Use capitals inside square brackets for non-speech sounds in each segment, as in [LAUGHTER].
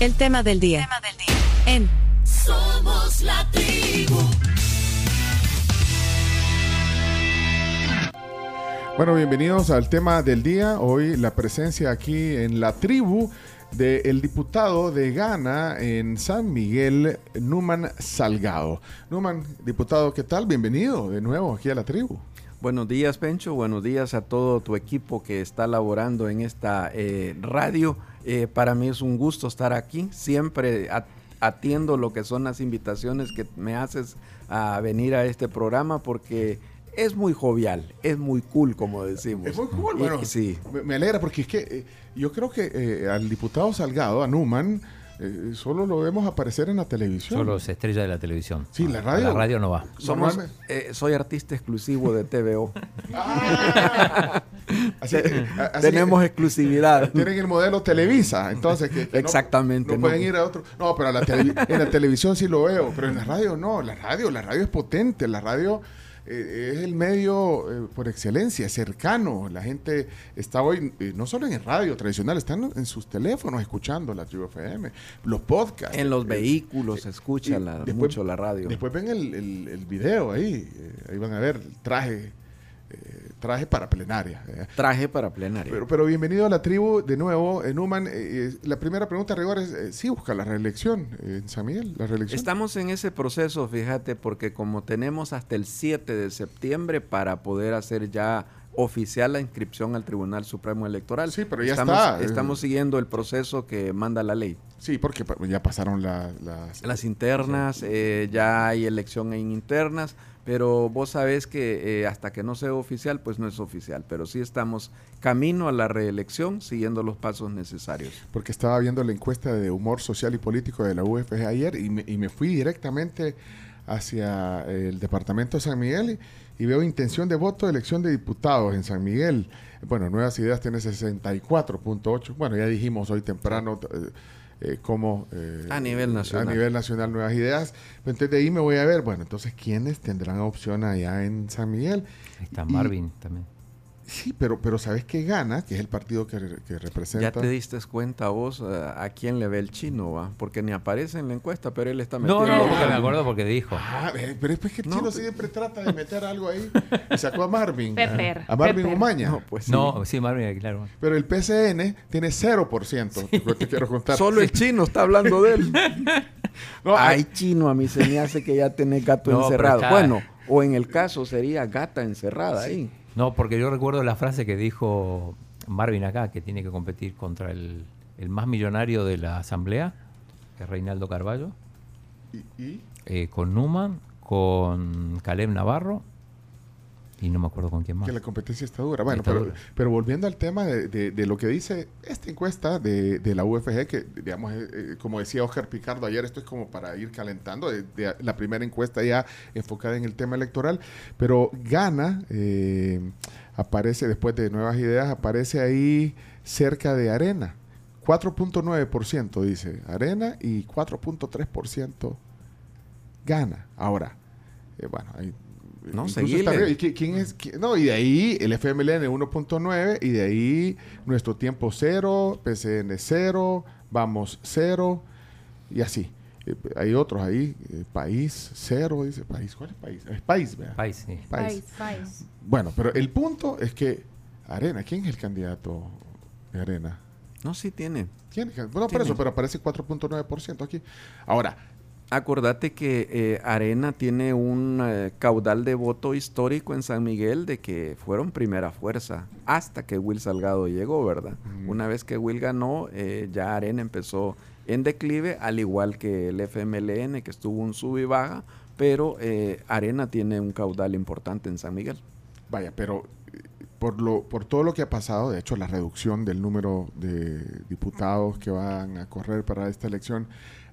El tema del día. Tema del día. En Somos la tribu. Bueno, bienvenidos al tema del día. Hoy la presencia aquí en la tribu del diputado de Ghana en San Miguel, Numan Salgado. Numan, diputado, ¿qué tal? Bienvenido de nuevo aquí a la tribu. Buenos días, Pencho. Buenos días a todo tu equipo que está laborando en esta eh, radio. Eh, para mí es un gusto estar aquí. Siempre atiendo lo que son las invitaciones que me haces a venir a este programa porque es muy jovial, es muy cool, como decimos. Es muy cool, Y- bueno, sí. me, me alegra porque es que eh, yo creo que eh, al diputado Salgado, a Numan, eh, solo lo vemos aparecer en la televisión. Solo se estrella de la televisión. Sí, la A radio. La radio no va. Somos, eh, soy artista exclusivo de TVO. [LAUGHS] Ah, así, [LAUGHS] eh, así que- Tenemos exclusividad. Tienen el modelo Televisa, entonces que, Exactamente, No, no. pueden ir a otro. No, pero a la en la televisión sí lo veo, pero en la radio no. La radio, la radio es potente, la radio eh, es el medio eh, por excelencia, cercano. La gente está hoy eh, no solo en el radio tradicional, están en sus teléfonos escuchando la tribu FM, los podcasts. En los Eh, vehículos se escucha la- después- mucho la radio. Después ven el, el- el video ahí, ahí van a ver el traje, traje para plenaria. eh. Traje para plenaria. Pero, pero bienvenido a la tribu de nuevo, eh, Numan. eh, eh, la primera pregunta, rigor, es: eh, ¿sí busca la reelección en San Miguel? ¿La reelección? Estamos en ese proceso, fíjate, porque como tenemos hasta el 7 de septiembre para poder hacer ya oficial la inscripción al Tribunal Supremo Electoral. Sí, pero ya estamos, está. Estamos siguiendo el proceso que manda la ley. Sí, porque ya pasaron la- las. Las internas, eh, ya hay elección en internas, pero vos sabés que eh, hasta que no sea oficial, pues no es oficial. Pero sí estamos camino a la reelección, siguiendo los pasos necesarios. Porque estaba viendo la encuesta de humor social y político de la UFG ayer y me, y me fui directamente hacia el departamento de San Miguel y, veo intención de voto, elección de diputados en San Miguel. Bueno, Nuevas Ideas tiene 64.8. Bueno, ya dijimos hoy temprano eh, eh, cómo... eh, A nivel nacional. A nivel nacional, Nuevas Ideas. Entonces de ahí me voy a ver, bueno, entonces, ¿quiénes tendrán opción allá en San Miguel? Ahí está Y- Marvin también. Sí, pero, pero ¿sabes qué gana? Que es el partido que, re- que representa... Ya te diste cuenta vos eh, a quién le ve el chino, ¿va? Porque ni aparece en la encuesta, pero él está metido. No, no, porque me acuerdo porque dijo. Ah, pero es pues que el No, chino siempre trata de meter algo ahí. Y sacó a Marvin. Pepper, a Marvin Pepper. Umaña. No, pues sí. No, sí, Marvin, claro. Pero el PCN tiene 0%. Te, te quiero contar. Solo el chino está hablando de él. [LAUGHS] No, Ay, chino, a mí se me hace que ya tenés gato encerrado. Bueno, o en el caso sería gata encerrada ahí. No, porque yo recuerdo la frase que dijo Marvin acá, que tiene que competir contra el, el más millonario de la asamblea, que es Reinaldo Carballo, y, y- eh, con Numan, con Caleb Navarro y no me acuerdo con quién más. que la competencia está dura. Bueno, Está pero, dura. pero volviendo al tema de, de- de lo que dice esta encuesta de, de la UFG, que digamos, eh, eh, como decía Oscar Picardo ayer, esto es como para ir calentando, de, la primera encuesta ya enfocada en el tema electoral, pero gana, eh, aparece después de Nuevas Ideas, aparece ahí cerca de Arena. 4.9% dice Arena y 4.3% gana. Ahora, eh, bueno, ahí No, seguile. está arriba. ¿Y qui- quién es? No, y de ahí el FMLN 1.9 y de ahí nuestro tiempo 0, PCN 0, vamos 0 y así. Eh, hay otros ahí, eh, país 0, dice país. ¿Cuál es país? Es país, ¿verdad? País, sí. País. País, país. Bueno, pero el punto es que Arena, ¿quién es el candidato de Arena? No, sí tiene. ¿Quién? Bueno, por Tiene. eso, pero aparece 4.9% aquí. Ahora, Acordate que eh, Arena tiene un eh, caudal de voto histórico en San Miguel de que fueron primera fuerza hasta que Will Salgado llegó, ¿verdad? Mm. Una vez que Will ganó, eh, ya Arena empezó en declive, al igual que el FMLN, que estuvo un sub y baja, pero eh, Arena tiene un caudal importante en San Miguel. Vaya, pero por, lo, por todo lo que ha pasado, de hecho la reducción del número de diputados que van a correr para esta elección,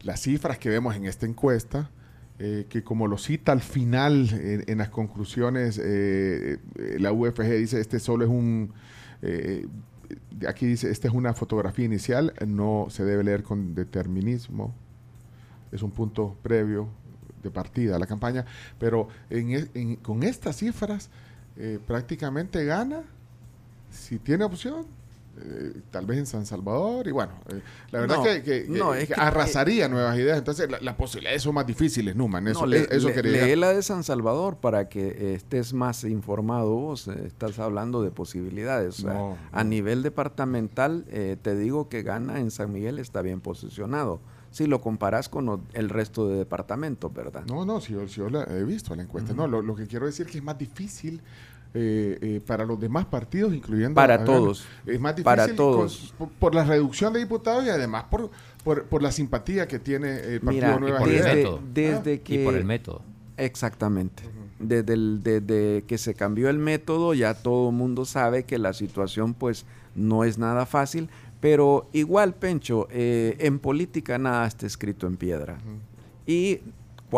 las cifras que vemos en esta encuesta, eh, que como lo cita al final en, las conclusiones, eh, eh, la UFG dice, este solo es un... aquí dice, esta es una fotografía inicial, no se debe leer con determinismo, es un punto previo de partida a la campaña, pero en e- con estas cifras prácticamente gana, si tiene opción, eh, tal vez en San Salvador, y bueno, eh, la verdad No, que, que- no, que es que- arrasaría nuevas ideas, entonces la- las posibilidades son más difíciles, Numan, eso, No, le- eh, eso le- quería lee la de San Salvador para que eh, estés más informado vos. eh, estás hablando de posibilidades. o sea, No, A nivel departamental, eh, te digo que gana en San Miguel está bien posicionado. Si lo comparas con el resto de departamentos, ¿verdad? No, no, si yo, si yo la he visto la encuesta. No, lo, lo que quiero decir es que es más difícil eh, eh, para los demás partidos, incluyendo... Para a todos. Es más difícil Para con- todos. por, por la reducción de diputados y además por, por, por la simpatía que tiene el Partido Mira, Nuevas por el desde, método. desde que... Y por el método. Exactamente. desde, el- desde que se cambió el método ya todo el mundo sabe que la situación pues no es nada fácil, pero igual Pencho, eh, en política nada está escrito en piedra. Y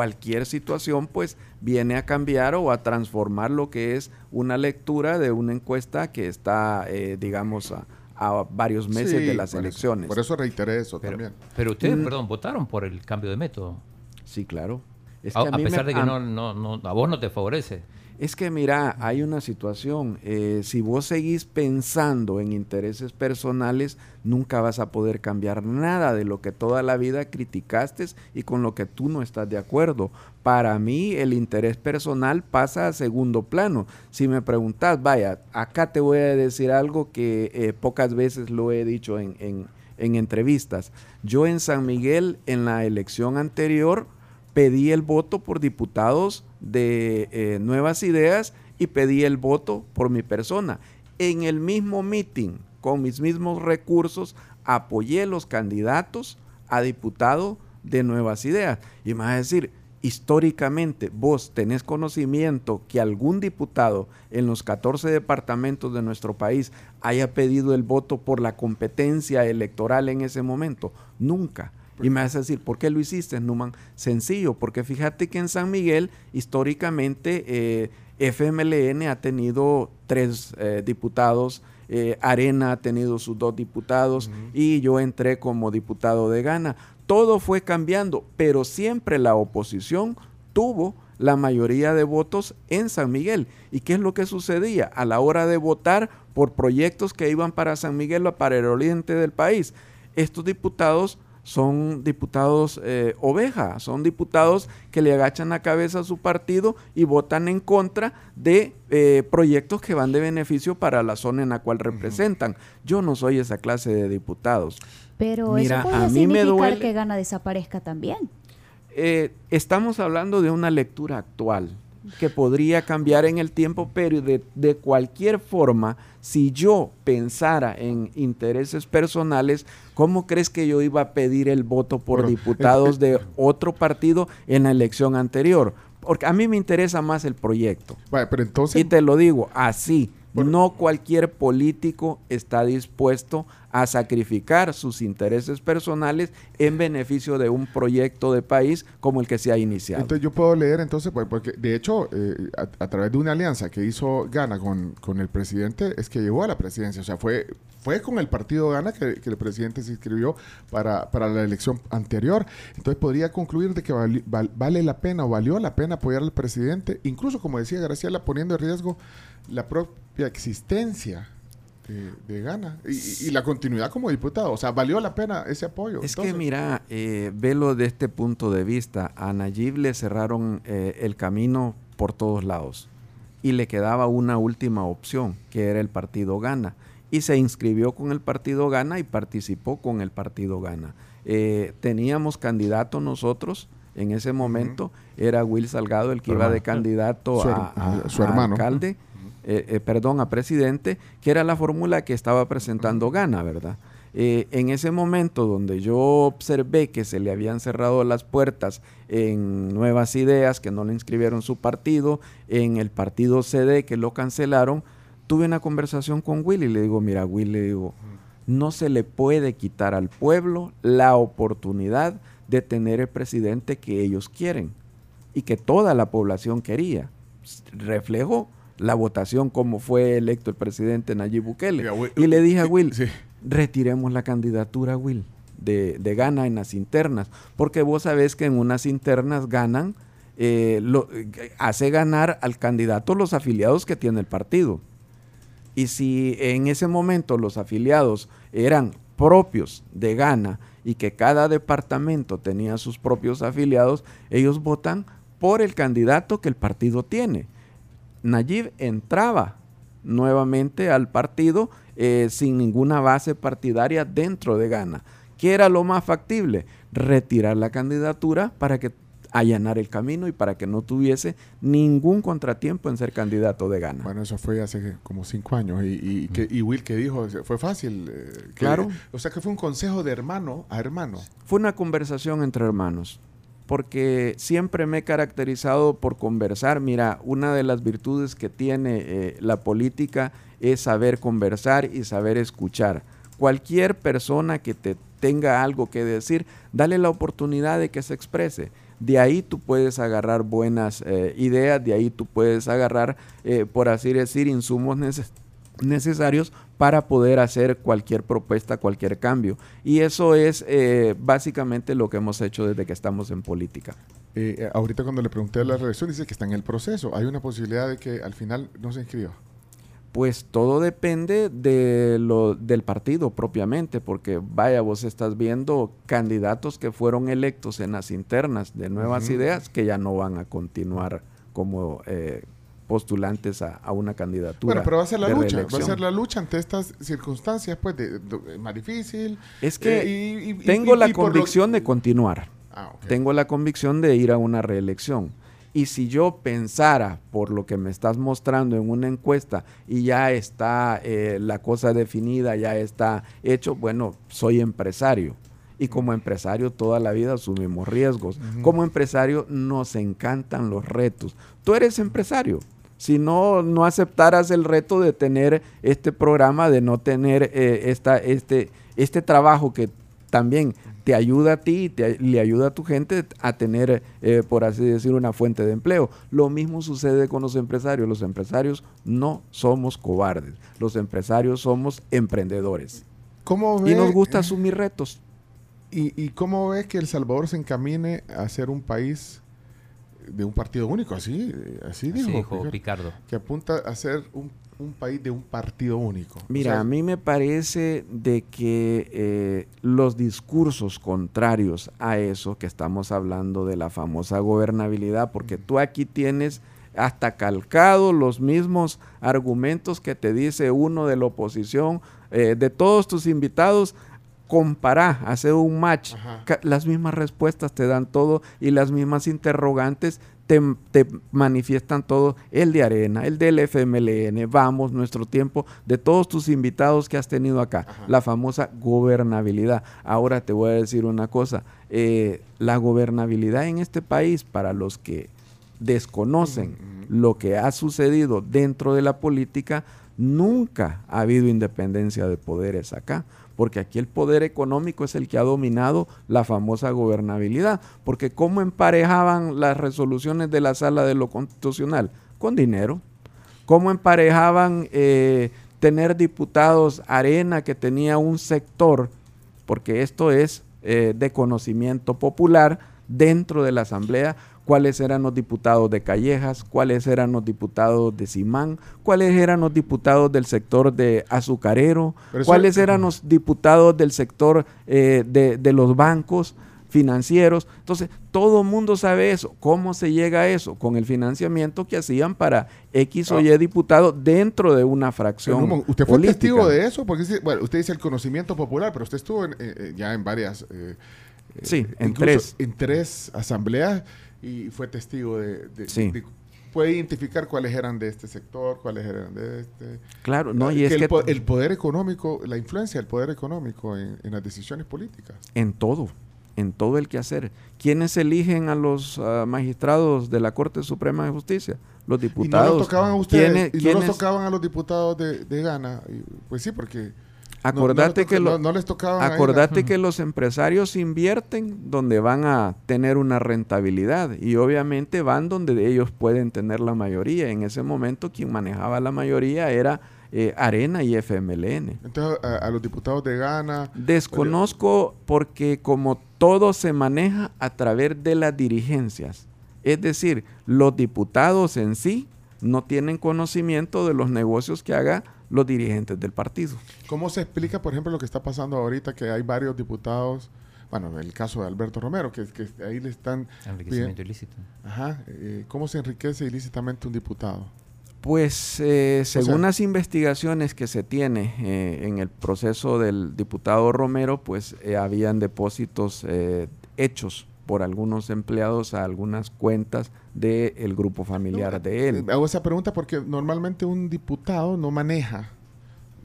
cualquier situación pues viene a cambiar o a transformar lo que es una lectura de una encuesta que está, eh, digamos, a, a varios meses Sí, de las por eso- elecciones. por eso reiteré eso Pero, también. pero ustedes, Mm. perdón, votaron por el cambio de método. Sí, claro. Es a, que a mí me- pesar de que a- no, no, no, a vos no te favorece. Es que mira, hay una situación, eh, si vos seguís pensando en intereses personales, nunca vas a poder cambiar nada de lo que toda la vida criticaste y con lo que tú no estás de acuerdo. Para mí el interés personal pasa a segundo plano. Si me preguntas, vaya, acá te voy a decir algo que eh, pocas veces lo he dicho en, en- en entrevistas. Yo en San Miguel, en la elección anterior, pedí el voto por diputados de eh, Nuevas Ideas y pedí el voto por mi persona. En el mismo meeting, con mis mismos recursos, apoyé los candidatos a diputado de Nuevas Ideas. Y me vas a decir, históricamente, vos tenés conocimiento que algún diputado en los 14 departamentos de nuestro país haya pedido el voto por la competencia electoral en ese momento. Nunca. Y me vas a decir, ¿por qué lo hiciste, Numan? Sencillo, porque fíjate que en San Miguel, históricamente, eh, FMLN ha tenido tres eh, diputados, eh, Arena ha tenido sus dos diputados y yo entré como diputado de Gana. Todo fue cambiando, pero siempre la oposición tuvo la mayoría de votos en San Miguel. ¿Y qué es lo que sucedía? A la hora de votar por proyectos que iban para San Miguel o para el oriente del país, estos diputados son diputados eh, oveja, son diputados que le agachan la cabeza a su partido y votan en contra de eh, proyectos que van de beneficio para la zona en la cual representan. Yo no soy esa clase de diputados. Pero Mira, eso a mí me duele- que Gana desaparezca también. Eh, estamos hablando de una lectura actual que podría cambiar en el tiempo, pero de, de cualquier forma, si yo pensara en intereses personales, ¿cómo crees que yo iba a pedir el voto por diputados [LAUGHS] de otro partido en la elección anterior? Porque a mí me interesa más el proyecto. Vale, pero entonces... Y te lo digo así, no cualquier político está dispuesto a sacrificar sus intereses personales en beneficio de un proyecto de país como el que se ha iniciado. Entonces yo puedo leer entonces, pues, porque de hecho, eh, a, a través de una alianza que hizo Gana con, con el presidente, es que llegó a la presidencia. O sea, fue, fue con el partido Gana que, que el presidente se inscribió para, para la elección anterior. Entonces podría concluir de que vali- val- vale la pena o valió la pena apoyar al presidente, incluso como decía Graciela, poniendo en riesgo la propia existencia. De, de Gana y, y la continuidad como diputado. O sea, valió la pena ese apoyo. Es que mira, eh, velo de este punto de vista. A Nayib le cerraron eh, el camino por todos lados y le quedaba una última opción, que era el partido Gana. Y se inscribió con el partido Gana y participó con el partido Gana. Eh, teníamos candidato nosotros en ese momento, era Will Salgado el que iba de candidato Su a, a- a- su a hermano. alcalde, eh, eh, perdón, a presidente, que era la fórmula que estaba presentando Gana, ¿verdad? Eh, en ese momento donde yo observé que se le habían cerrado las puertas en Nuevas Ideas, que no le inscribieron su partido, en el partido CD, que lo cancelaron, tuve una conversación con Will y le digo, mira, Will, le digo, no se le puede quitar al pueblo la oportunidad de tener el presidente que ellos quieren y que toda la población quería. Reflejo la votación como fue electo el presidente Nayib Bukele. Will- y le dije a Will, Sí. retiremos la candidatura, Will, de, de Gana en las internas, porque vos sabés que en unas internas ganan, eh, lo- eh, hace ganar al candidato los afiliados que tiene el partido. Y si en ese momento los afiliados eran propios de Ghana y que cada departamento tenía sus propios afiliados, ellos votan por el candidato que el partido tiene. Nayib entraba nuevamente al partido eh, sin ninguna base partidaria dentro de Ghana. ¿Qué era lo más factible? Retirar la candidatura para que allanar el camino y para que no tuviese ningún contratiempo en ser candidato de Ghana. Bueno, eso fue hace como cinco años. Y, y, que, y Will que dijo, fue fácil. eh, que- Claro. O sea que fue un consejo de hermano a hermano. Fue una conversación entre hermanos, porque siempre me he caracterizado por conversar. Mira, una de las virtudes que tiene eh, la política es saber conversar y saber escuchar. Cualquier persona que te tenga algo que decir, dale la oportunidad de que se exprese. De ahí tú puedes agarrar buenas eh, ideas, de ahí tú puedes agarrar, eh, por así decir, insumos neces- necesarios para poder hacer cualquier propuesta, cualquier cambio. Y eso es eh, básicamente lo que hemos hecho desde que estamos en política. Eh, eh, ahorita cuando le pregunté a la reelección, dice que está en el proceso. Hay una posibilidad de que al final no se inscriba. Pues todo depende de lo, del partido propiamente, porque vaya, vos estás viendo candidatos que fueron electos en las internas de nuevas ideas que ya no van a continuar como eh, postulantes a, a una candidatura. Bueno, pero va a ser la lucha. Va a ser la lucha ante estas circunstancias, pues, de, de- más difícil. Es que Eh, y- y- y- tengo y- la lo- convicción de continuar. Ah, tengo la convicción de ir a una reelección. Y si yo pensara, por lo que me estás mostrando en una encuesta, y ya está eh, la cosa definida, ya está hecho, bueno, soy empresario. Y como empresario toda la vida asumimos riesgos. Como empresario nos encantan los retos. Tú eres empresario. Si no, no aceptaras el reto de tener este programa, de no tener eh, esta, este, este trabajo que también te ayuda a ti y te- le ayuda a tu gente a tener, eh, por así decir, una fuente de empleo. Lo mismo sucede con los empresarios. Los empresarios no somos cobardes. Los empresarios somos emprendedores. ¿Cómo Y nos gusta asumir retos. ¿Y, y cómo ves que El Salvador se encamine a ser un país de un partido único? Así, así Así dijo. dijo Picar, Picardo. que apunta a ser un, un país de un partido único. O Mira, sea, a mí me parece de que eh, los discursos contrarios a eso, que estamos hablando de la famosa gobernabilidad, porque tú aquí tienes hasta calcado los mismos argumentos que te dice uno de la oposición, eh, de todos tus invitados, compará, hace un match, Ajá. las mismas respuestas te dan todo y las mismas interrogantes te, te manifiestan todo, el de Arena, el del FMLN, vamos, nuestro tiempo, de todos tus invitados que has tenido acá, Ajá. la famosa gobernabilidad. Ahora te voy a decir una cosa, eh, la gobernabilidad en este país, para los que desconocen lo que ha sucedido dentro de la política, nunca ha habido independencia de poderes acá, porque aquí el poder económico es el que ha dominado la famosa gobernabilidad, porque ¿cómo emparejaban las resoluciones de la sala de lo constitucional? Con dinero. ¿Cómo emparejaban eh, tener diputados arena que tenía un sector, porque esto es eh, de conocimiento popular dentro de la asamblea, cuáles eran los diputados de Callejas, cuáles eran los diputados de Simán, cuáles eran los diputados del sector de azucarero, cuáles eran los diputados del sector eh, de, de los bancos financieros. Entonces, todo mundo sabe eso. ¿Cómo se llega a eso? Con el financiamiento que hacían para X o Ah. Y diputados dentro de una fracción. ¿Usted fue política. testigo de eso? Porque bueno, usted dice el conocimiento popular, pero usted estuvo en, eh, eh, ya en varias... eh, Sí, en tres. En tres asambleas y fue testigo de... de- Sí. de- puede identificar cuáles eran de este sector, cuáles eran de este... Claro, no, y es el, que po- el poder económico, la influencia del poder económico en, en las decisiones políticas. en todo, en todo el quehacer. ¿Quiénes eligen a los ah, magistrados de la Corte Suprema de Justicia? Los Y no diputados. los tocaban a ustedes, ¿Quiénes- y no los tocaban a los diputados de, de Ghana. Y, pues sí, porque... no- no Acordate que lo- no, les ahí los empresarios invierten donde van a tener una rentabilidad y obviamente van donde ellos pueden tener la mayoría. En ese momento quien manejaba la mayoría era eh, Arena y FMLN. Entonces, a, a los diputados de Ghana... Desconozco porque como todo se maneja a través de las dirigencias, es decir, los diputados en sí no tienen conocimiento de los negocios que haga los dirigentes del partido. ¿Cómo se explica, por ejemplo, lo que está pasando ahorita, que hay varios diputados, bueno, el caso de Alberto Romero, que, que ahí le están... Enriquecimiento ilícito. Ajá, eh, ¿cómo se enriquece ilícitamente un diputado? Pues eh, según las investigaciones que se tiene eh, en el proceso del diputado Romero, pues eh, habían depósitos eh, hechos por algunos empleados a algunas cuentas del grupo familiar No, de él. eh, Hago esa pregunta porque normalmente un diputado no maneja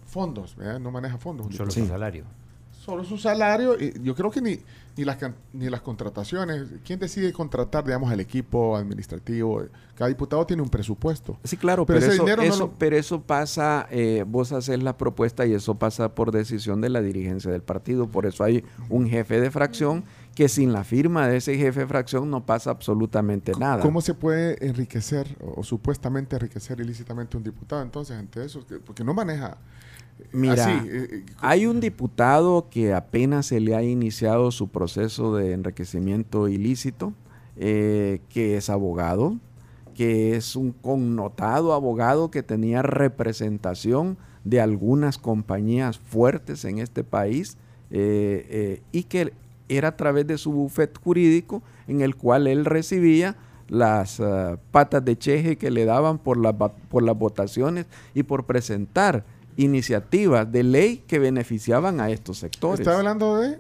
fondos, ¿verdad? No maneja fondos. un Solo su salario. Solo su salario. y yo creo que ni, ni, las, can- ni las contrataciones. ¿Quién decide contratar, digamos, al equipo administrativo? Cada diputado tiene un presupuesto. Sí, claro, Pero pero, ese eso, dinero no lo- pero eso pasa, eh, vos haces la propuesta y eso pasa por decisión de la dirigencia del partido. Por eso hay un jefe de fracción que sin la firma de ese jefe de fracción no pasa absolutamente nada. ¿Cómo se puede enriquecer o, o supuestamente enriquecer ilícitamente un diputado entonces ante eso? Que- Porque no maneja. eh, Mira, así, eh, eh, Hay un diputado que apenas se le ha iniciado su proceso de enriquecimiento ilícito, eh, que es abogado, que es un connotado abogado que tenía representación de algunas compañías fuertes en este país y que era a través de su bufet jurídico en el cual él recibía las ah, patas de cheje que le daban por, las va- por las votaciones y por presentar iniciativas de ley que beneficiaban a estos sectores. Está hablando de.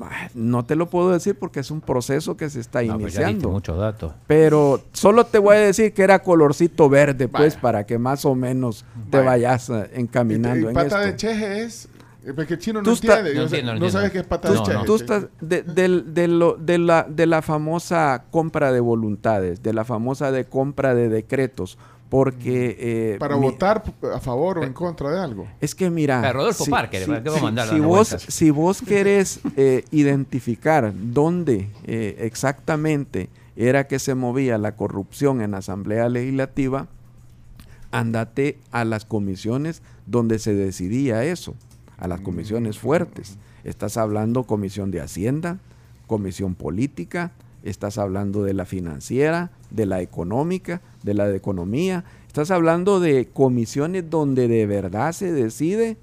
Ah, No te lo puedo decir porque es un proceso que se está No, pues iniciando. muchos datos. Pero solo te voy a decir que era colorcito verde, pues, Vaya. para que más o menos te Vaya. vayas eh, encaminando y, en pata esto. de cheje es. Eh, Porque el chino no está- entiende. No entiendo, no no entiendo. sabes qué es pata Tú, de No, no. tú estás de, del- de lo- de la, de la famosa compra de voluntades, de la famosa de compra de decretos, porque... eh, Para mi- votar a favor o en contra de algo. Es que mira... Pero Rodolfo Parker, ¿para qué vamos a si vos, si vos querés eh, identificar dónde eh, exactamente era que se movía la corrupción en la Asamblea Legislativa, andate a las comisiones donde se decidía eso, a las comisiones fuertes. Estás hablando comisión de Hacienda, comisión política, estás hablando de la financiera, de la económica, de la de economía, estás hablando de comisiones donde de verdad se decide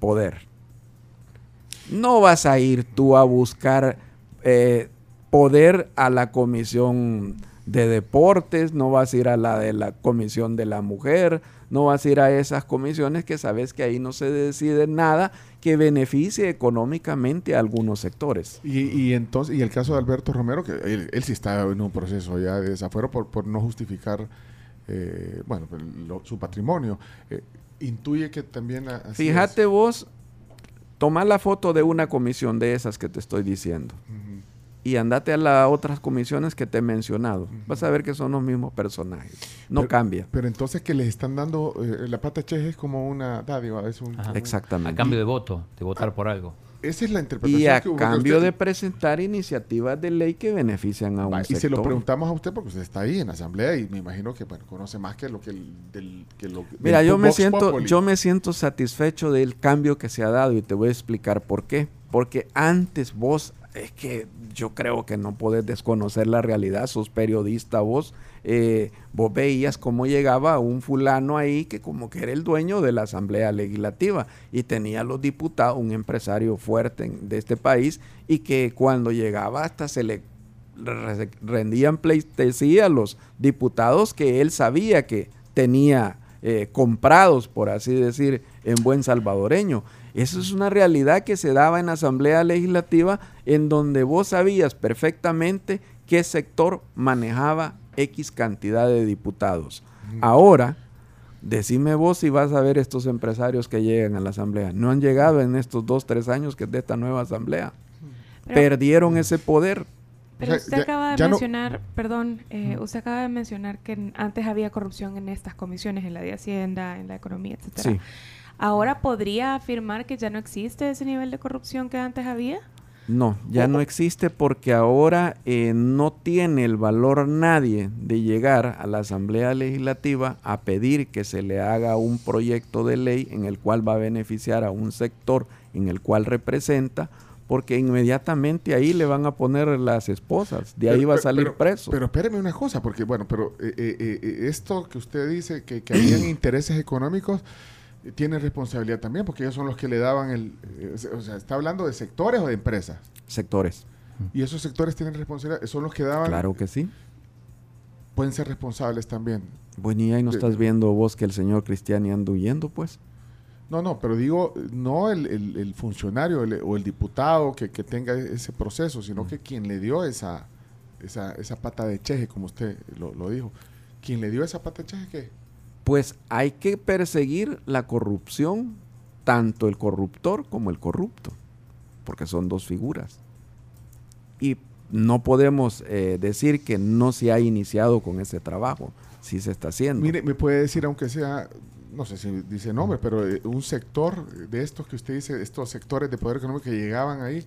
poder. No vas a ir tú a buscar eh, poder a la comisión de deportes, no vas a ir a la de la comisión de la mujer, no vas a ir a esas comisiones que sabes que ahí no se decide nada que beneficie económicamente a algunos sectores. Y, y entonces, y el caso de Alberto Romero, que él, él sí está en un proceso ya de desafuero por, por no justificar, eh, bueno, lo- su patrimonio. Eh, intuye que también... así Fíjate es. vos, toma la foto de una comisión de esas que te estoy diciendo. Y andate a las otras comisiones que te he mencionado. Vas a ver que son los mismos personajes. No Pero- cambia. Pero entonces que les están dando, eh, la pata cheje es como una dádiva, es un... Ajá. Exactamente. A cambio de voto, de votar por algo. Esa es la interpretación y a que cambio usted- de presentar iniciativas de ley que benefician a un Va, y sector. se lo preguntamos a usted porque usted está ahí en la asamblea y me imagino que bueno, conoce más que lo que el, del, que lo Mira, del yo me siento, yo me siento satisfecho del cambio que se ha dado y te voy a explicar por qué. Porque antes vos, es que yo creo que no podés desconocer la realidad, sos periodista vos, eh, vos veías cómo llegaba un fulano ahí que como que era el dueño de la Asamblea Legislativa y tenía los diputados, un empresario fuerte de este país y que cuando llegaba hasta se le re- rendían pleitesía a los diputados que él sabía que tenía eh, comprados, por así decir, en buen salvadoreño. Eso es una realidad que se daba en la Asamblea Legislativa en donde vos sabías perfectamente qué sector manejaba X cantidad de diputados. Ahora, decime vos si vas a ver estos empresarios que llegan a la Asamblea. No han llegado en estos dos, tres años que es de esta nueva Asamblea. Pero- Perdieron ese poder. Pero O sea, usted ya- acaba de ya no- mencionar, perdón, eh, usted acaba de mencionar que antes había corrupción en estas comisiones, en la de Hacienda, en la economía, etcétera. Sí. Ahora podría afirmar que ya no existe ese nivel de corrupción que antes había. No, ya no existe porque ahora eh, no tiene el valor nadie de llegar a la Asamblea Legislativa a pedir que se le haga un proyecto de ley en el cual va a beneficiar a un sector en el cual representa, porque inmediatamente ahí le van a poner las esposas, de ahí Pero- va a salir pero- preso. Pero espéreme una cosa, porque bueno, pero eh, eh, eh, esto que usted dice que, que habían [CLEARS THROAT] intereses económicos, tienen responsabilidad también, porque ellos son los que le daban el... eh, o sea, ¿está hablando de sectores o de empresas? Sectores. Y esos sectores tienen responsabilidad, son los que daban... Claro que sí. Pueden ser responsables también. Bueno, y ahí no De- estás viendo vos que el señor Cristiani anda huyendo, pues. No, no, pero digo, no el, el- el funcionario el- o el diputado que, que tenga ese proceso, sino que quien le dio esa, esa, esa pata de cheje, como usted lo, lo dijo. Quien le dio esa pata de cheje, ¿qué? Pues hay que perseguir la corrupción, tanto el corruptor como el corrupto, porque son dos figuras. Y no podemos eh, decir que no se ha iniciado con ese trabajo, sí se está haciendo. Mire, me puede decir, aunque sea, no sé si dice nombre, pero eh, un sector de estos que usted dice, estos sectores de poder económico que llegaban ahí,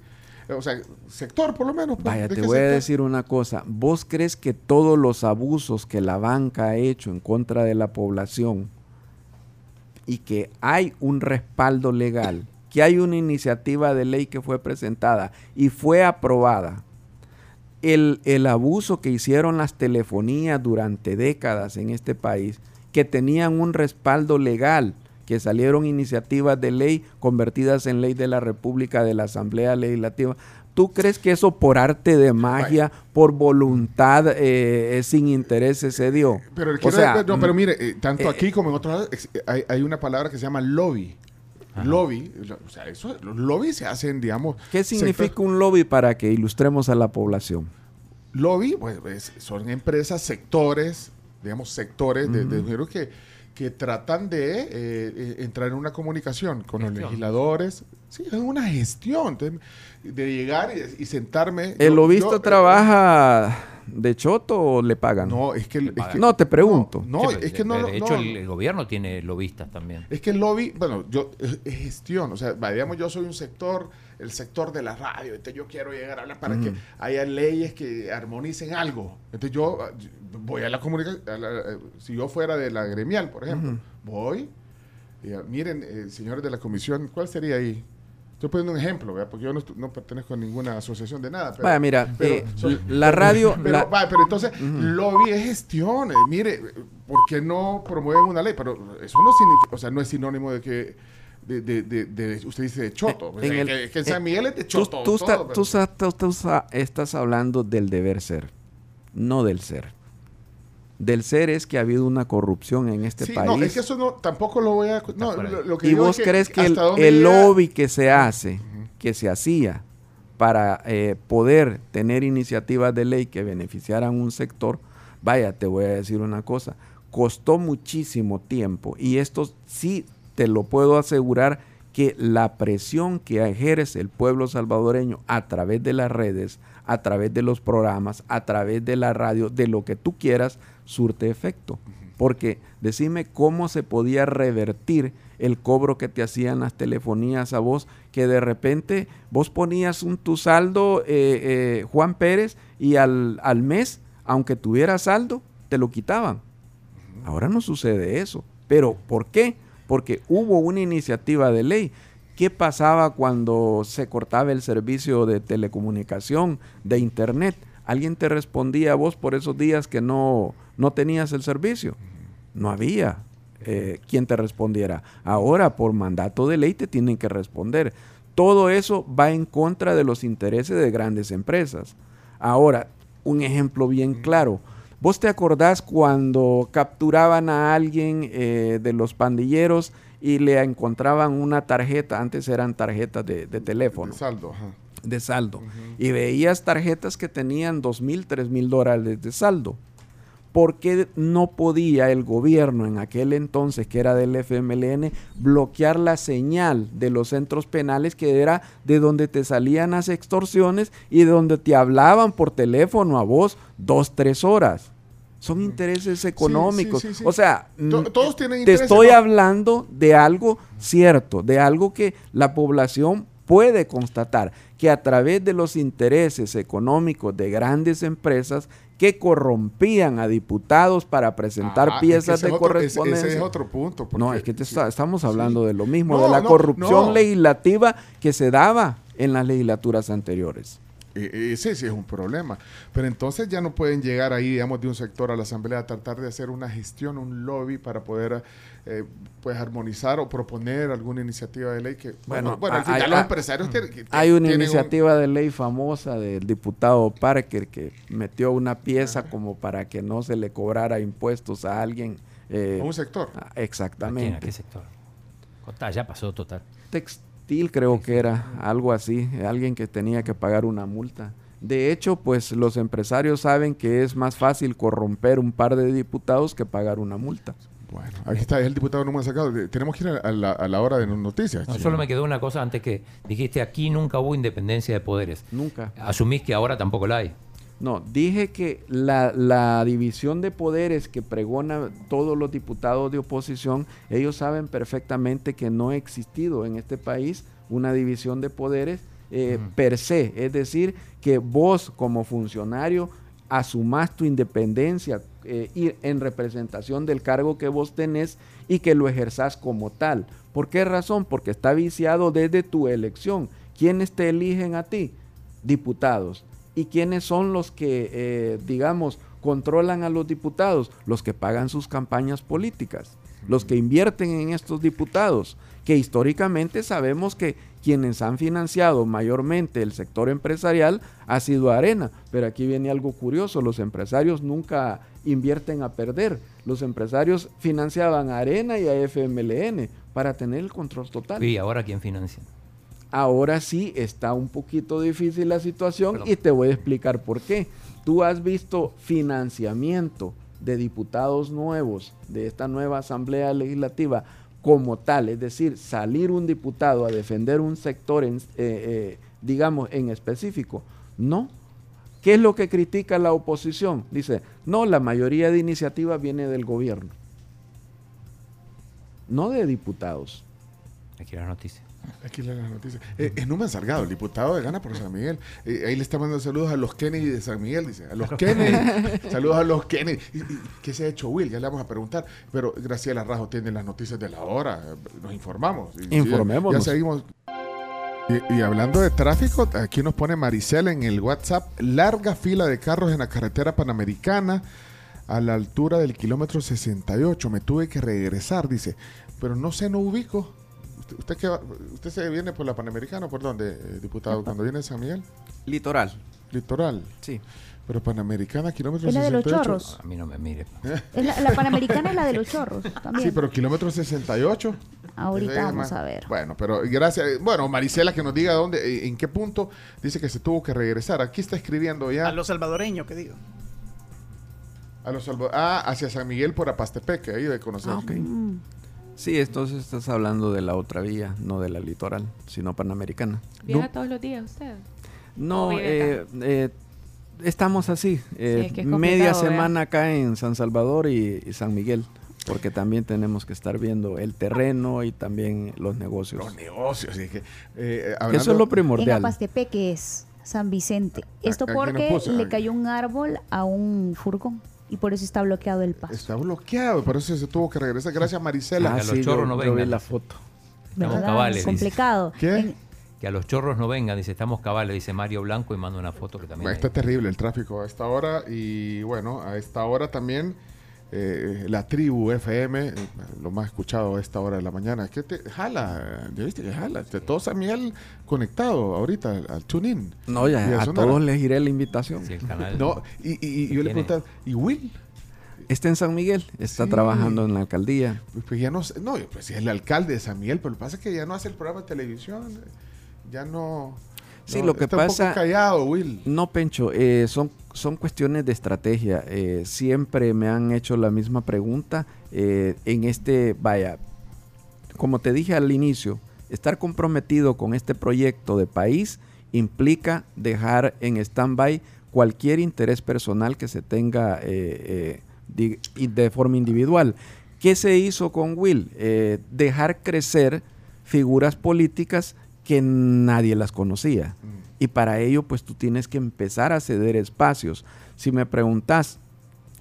o sea, sector por lo menos. pues, Vaya, ¿de te voy a decir una cosa. ¿Vos crees que todos los abusos que la banca ha hecho en contra de la población y que hay un respaldo legal, que hay una iniciativa de ley que fue presentada y fue aprobada, el, el abuso que hicieron las telefonías durante décadas en este país, que tenían un respaldo legal, que salieron iniciativas de ley convertidas en ley de la República, de la Asamblea Legislativa. ¿Tú crees que eso por arte de magia, por voluntad, eh, sin intereses se dio? Pero, O sea, no, pero mm, mire, eh, tanto eh, aquí como en otros lados hay, hay una palabra que se llama lobby. Lobby, lo- o sea, eso, los lobbies se hacen, digamos. ¿Qué significa sector- un lobby para que ilustremos a la población? Lobby, pues, es- son empresas, sectores, digamos, sectores de, de dinero que, que tratan de eh, eh, entrar en una comunicación con los legisladores. Sí, es una gestión. de, de llegar y, y sentarme. ¿El lobista eh, trabaja de choto o le pagan? No, es que, es que- No, te pregunto. No, Sí, es de- que no. De no, hecho, el, el gobierno tiene lobistas también. Es que el lobby, bueno, yo, es, es gestión, o sea, digamos, yo soy un sector, el sector de la radio, entonces yo quiero llegar a hablar para que haya leyes que armonicen algo. Entonces yo voy a la comunicación, si yo fuera de la gremial, por ejemplo, voy, y, ah, miren, eh, señores de la comisión, ¿cuál sería ahí? Estoy poniendo un ejemplo, ¿verdad? porque yo no, no pertenezco a ninguna asociación de nada. Pero, Vaya, mira, pero eh, soy- la [LAUGHS] radio... pero, la- vaya, pero entonces, lobby es gestión. eh, mire, ¿por qué no promueven una ley? Pero eso no significa, o sea, no es sinónimo de que, de, de, de, de- usted dice de choto. En el- que, que en San eh, Miguel es de choto. tú todo, está- pero- tú tú- sa- estás hablando del deber ser, no del ser. Del ser es que ha habido una corrupción en este sí, país. no, es que eso no, tampoco lo voy a... No, fuera de- lo, lo que y vos es crees que el, el lobby que se hace, que se hacía para eh, poder tener iniciativas de ley que beneficiaran un sector, vaya, te voy a decir una cosa, costó muchísimo tiempo y esto sí te lo puedo asegurar que la presión que ejerce el pueblo salvadoreño a través de las redes, a través de los programas, a través de la radio, de lo que tú quieras, surte efecto. Porque decime cómo se podía revertir el cobro que te hacían las telefonías a vos, que de repente vos ponías un tu saldo, eh, eh, Juan Pérez, y al, al mes, aunque tuviera saldo, te lo quitaban. Ahora no sucede eso. ¿Pero por qué? Porque hubo una iniciativa de ley. ¿Qué pasaba cuando se cortaba el servicio de telecomunicación, de internet? ¿Alguien te respondía a vos por esos días que no, no tenías el servicio? No había eh, quien te respondiera. Ahora, por mandato de ley, te tienen que responder. Todo eso va en contra de los intereses de grandes empresas. Ahora, un ejemplo bien claro. ¿Vos te acordás cuando capturaban a alguien eh, de los pandilleros y le encontraban una tarjeta? Antes eran tarjetas de, de teléfono De saldo, ajá. de saldo. Y veías tarjetas que tenían dos mil, tres mil dólares de saldo. ¿Por qué no podía el gobierno en aquel entonces, que era del FMLN, bloquear la señal de los centros penales, que era de donde te salían las extorsiones y de donde te hablaban por teléfono a vos dos, tres horas? Son intereses económicos. sí, sí. O sea, To- mm, todos tienen te estoy ¿no? hablando de algo cierto, de algo que la población puede constatar, que a través de los intereses económicos de grandes empresas que corrompían a diputados para presentar Ah, es que piezas de otro- correspondencia. Ese es otro punto. no, es que te está- estamos hablando Sí. de lo mismo, No, de la no, corrupción no. legislativa que se daba en las legislaturas anteriores. Ese sí es un problema. Pero entonces ya no pueden llegar ahí, digamos, de un sector a la asamblea a tratar de hacer una gestión, un lobby para poder eh, pues armonizar o proponer alguna iniciativa de ley que, bueno, Bueno, bueno, al hay- los hay- empresarios tienen que- Hay una tienen un- iniciativa de ley famosa del diputado Parker que metió una pieza como para que no se le cobrara impuestos a alguien. eh, a un sector. ah, ¿A quién? ¿A exactamente. qué sector? Total, ya pasó total. Textil creo que era algo así, eh, alguien que tenía que pagar una multa. De hecho, pues los empresarios saben que es más fácil corromper un par de diputados que pagar una multa. Bueno, aquí está el diputado no me ha sacado. De- Tenemos que ir a la, a la hora de las noticias. No, solo me quedó una cosa antes que dijiste aquí nunca hubo independencia de poderes. Nunca. Asumís que ahora tampoco la hay. No, dije que la, la división de poderes que pregona todos los diputados de oposición, ellos saben perfectamente que no ha existido en este país una división de poderes eh, per se. Es decir, que vos como funcionario asumas tu independencia eh, y en representación del cargo que vos tenés y que lo ejerzás como tal. ¿Por qué razón? Porque está viciado desde tu elección. ¿Quiénes te eligen a ti? Diputados. ¿Y quiénes son los que, eh, digamos, controlan a los diputados? Los que pagan sus campañas políticas, los que invierten en estos diputados, que históricamente sabemos que quienes han financiado mayormente el sector empresarial ha sido Arena. Pero aquí viene algo curioso, los empresarios nunca invierten a perder. Los empresarios financiaban a Arena y a FMLN para tener el control total. Y ahora quién financia. Ahora sí está un poquito difícil la situación Perdón. y te voy a explicar por qué. Tú has visto financiamiento de diputados nuevos de esta nueva Asamblea Legislativa como tal, es decir, salir un diputado a defender un sector, en, eh, eh, digamos, en específico. No. ¿Qué es lo que critica la oposición? Dice, no, la mayoría de iniciativas viene del gobierno, no de diputados. Aquí las noticias. Aquí le las noticias. Eh, es Numan Salgado, el diputado de Gana por San Miguel. Eh, ahí le está mandando saludos a los Kennedy de San Miguel, dice. A los Kennedy. [LAUGHS] saludos a los Kennedy. ¿Y, y qué se ha hecho Will? Ya le vamos a preguntar. Pero Graciela Rajo tiene las noticias de la hora. Nos informamos. Informémonos. Ya seguimos. Y, y hablando de tráfico, aquí nos pone Maricela en el WhatsApp. Larga fila de carros en la carretera panamericana a la altura del kilómetro 68. Me tuve que regresar, dice. Pero no sé, no ubico. ¿Usted, usted, qué va- usted se viene por la Panamericana? ¿Por dónde, eh, diputado? Cuando viene de San Miguel? Litoral, Litoral. sí. Pero Panamericana, kilómetro Es la de los 68. chorros. A mí no me mire. [LAUGHS] Es la, la Panamericana es la de los chorros también. Sí, pero kilómetro 68. Ahorita es vamos más- a ver. Bueno, pero gracias. Bueno, Marisela que nos diga dónde, eh, en qué punto dice que se tuvo que regresar. Aquí está escribiendo ya. A los salvadoreños, que digo. A los Salva- Ah, hacia San Miguel por Apastepeque, ahí de conocer. Ah, ok. Mm. Sí, entonces estás hablando de la otra vía, no de la litoral, sino panamericana. ¿Viaja No, todos los días usted? no, ¿O vive eh, eh, estamos así, eh, es que es media semana acá en San Salvador y, y San Miguel, porque también tenemos que estar viendo el terreno y también los negocios. Los negocios. y que, eh, Eso hablando- es lo En primordial. Apastepeque es San Vicente. Esto porque le cayó un árbol a un furgón y por eso está bloqueado el paso. Está bloqueado, por eso se tuvo que regresar. Gracias, Marisela. Ah, Que a los sí, chorros yo- no yo vi vengan. la foto. Estamos ¿verdad? cabales. Complicado. ¿Qué? En- Que a los chorros no vengan, dice, estamos cabales, dice Mario Blanco y manda una foto que también... Hay. está terrible el tráfico a esta hora y bueno, a esta hora también eh, la tribu FM, eh, lo más escuchado a esta hora de la mañana. ¿Qué te jala? ¿Ya viste que jala? De todo San Miguel conectado ahorita al, tune-in. No, ya a todos les giré la invitación. Sí, el canal. No, y, y- y yo le preguntaba, ¿y Will? Está en San Miguel, está Sí. trabajando en la alcaldía. Pues, pues ya no sé, no, pues sí es el alcalde de San Miguel, pero lo que pasa es que ya no hace el programa de televisión, eh, ya no... Sí, no, lo que está un poco pasa- callado, Will. No, Pencho, eh, son, son cuestiones de estrategia. Eh, siempre me han hecho la misma pregunta. eh, en este, vaya, como te dije al inicio, estar comprometido con este proyecto de país implica dejar en stand-by cualquier interés personal que se tenga de forma individual. ¿Qué se hizo con Will? Dejar crecer figuras políticas que nadie las conocía. Y para ello, pues tú tienes que empezar a ceder espacios. Si me preguntas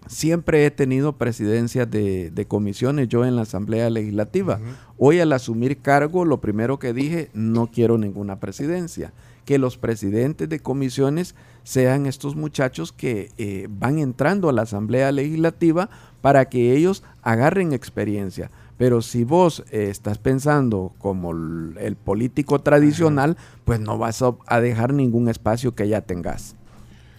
siempre he tenido presidencias de, de comisiones yo en la Asamblea Legislativa. Hoy al asumir cargo, lo primero que dije, no quiero ninguna presidencia. Que los presidentes de comisiones sean estos muchachos que eh, van entrando a la Asamblea Legislativa para que ellos agarren experiencia. Pero si vos eh, estás pensando como el, el político tradicional, pues no vas a, a dejar ningún espacio que ya tengas.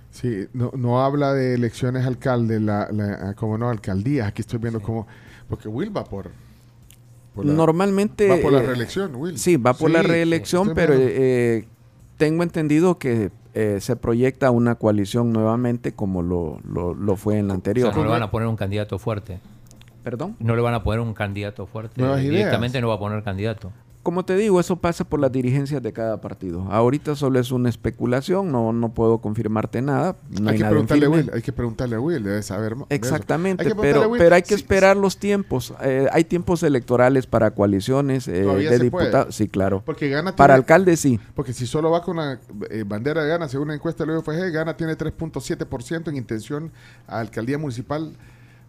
Sí, no, no habla de elecciones alcalde, la, la, ah, como no, alcaldías. Aquí estoy viendo cómo. Porque Will va por. por la- Normalmente... Va por la eh, reelección, Will. Sí, va por la Sí, reelección, pero viendo. eh, tengo entendido que eh, se proyecta una coalición nuevamente como lo, lo, lo fue en la O anterior. sea, no le van a poner un candidato fuerte. Perdón. No le van a poner un candidato fuerte. Nuevas ideas. Directamente no va a poner candidato. Como te digo, eso pasa por las dirigencias de cada partido. Ahorita solo es una especulación, no, no puedo confirmarte nada. No hay hay, que nada preguntarle a. Will, hay que preguntarle a Will, debe saber de. Exactamente, Hay pero, pero hay que esperar los tiempos. Eh, hay tiempos electorales para coaliciones eh, de diputados. Sí, claro. Porque Gana Para tiene- alcalde sí. Porque si solo va con la eh, bandera de Gana, según una encuesta del UFG, Gana tiene 3.7% en intención a alcaldía municipal.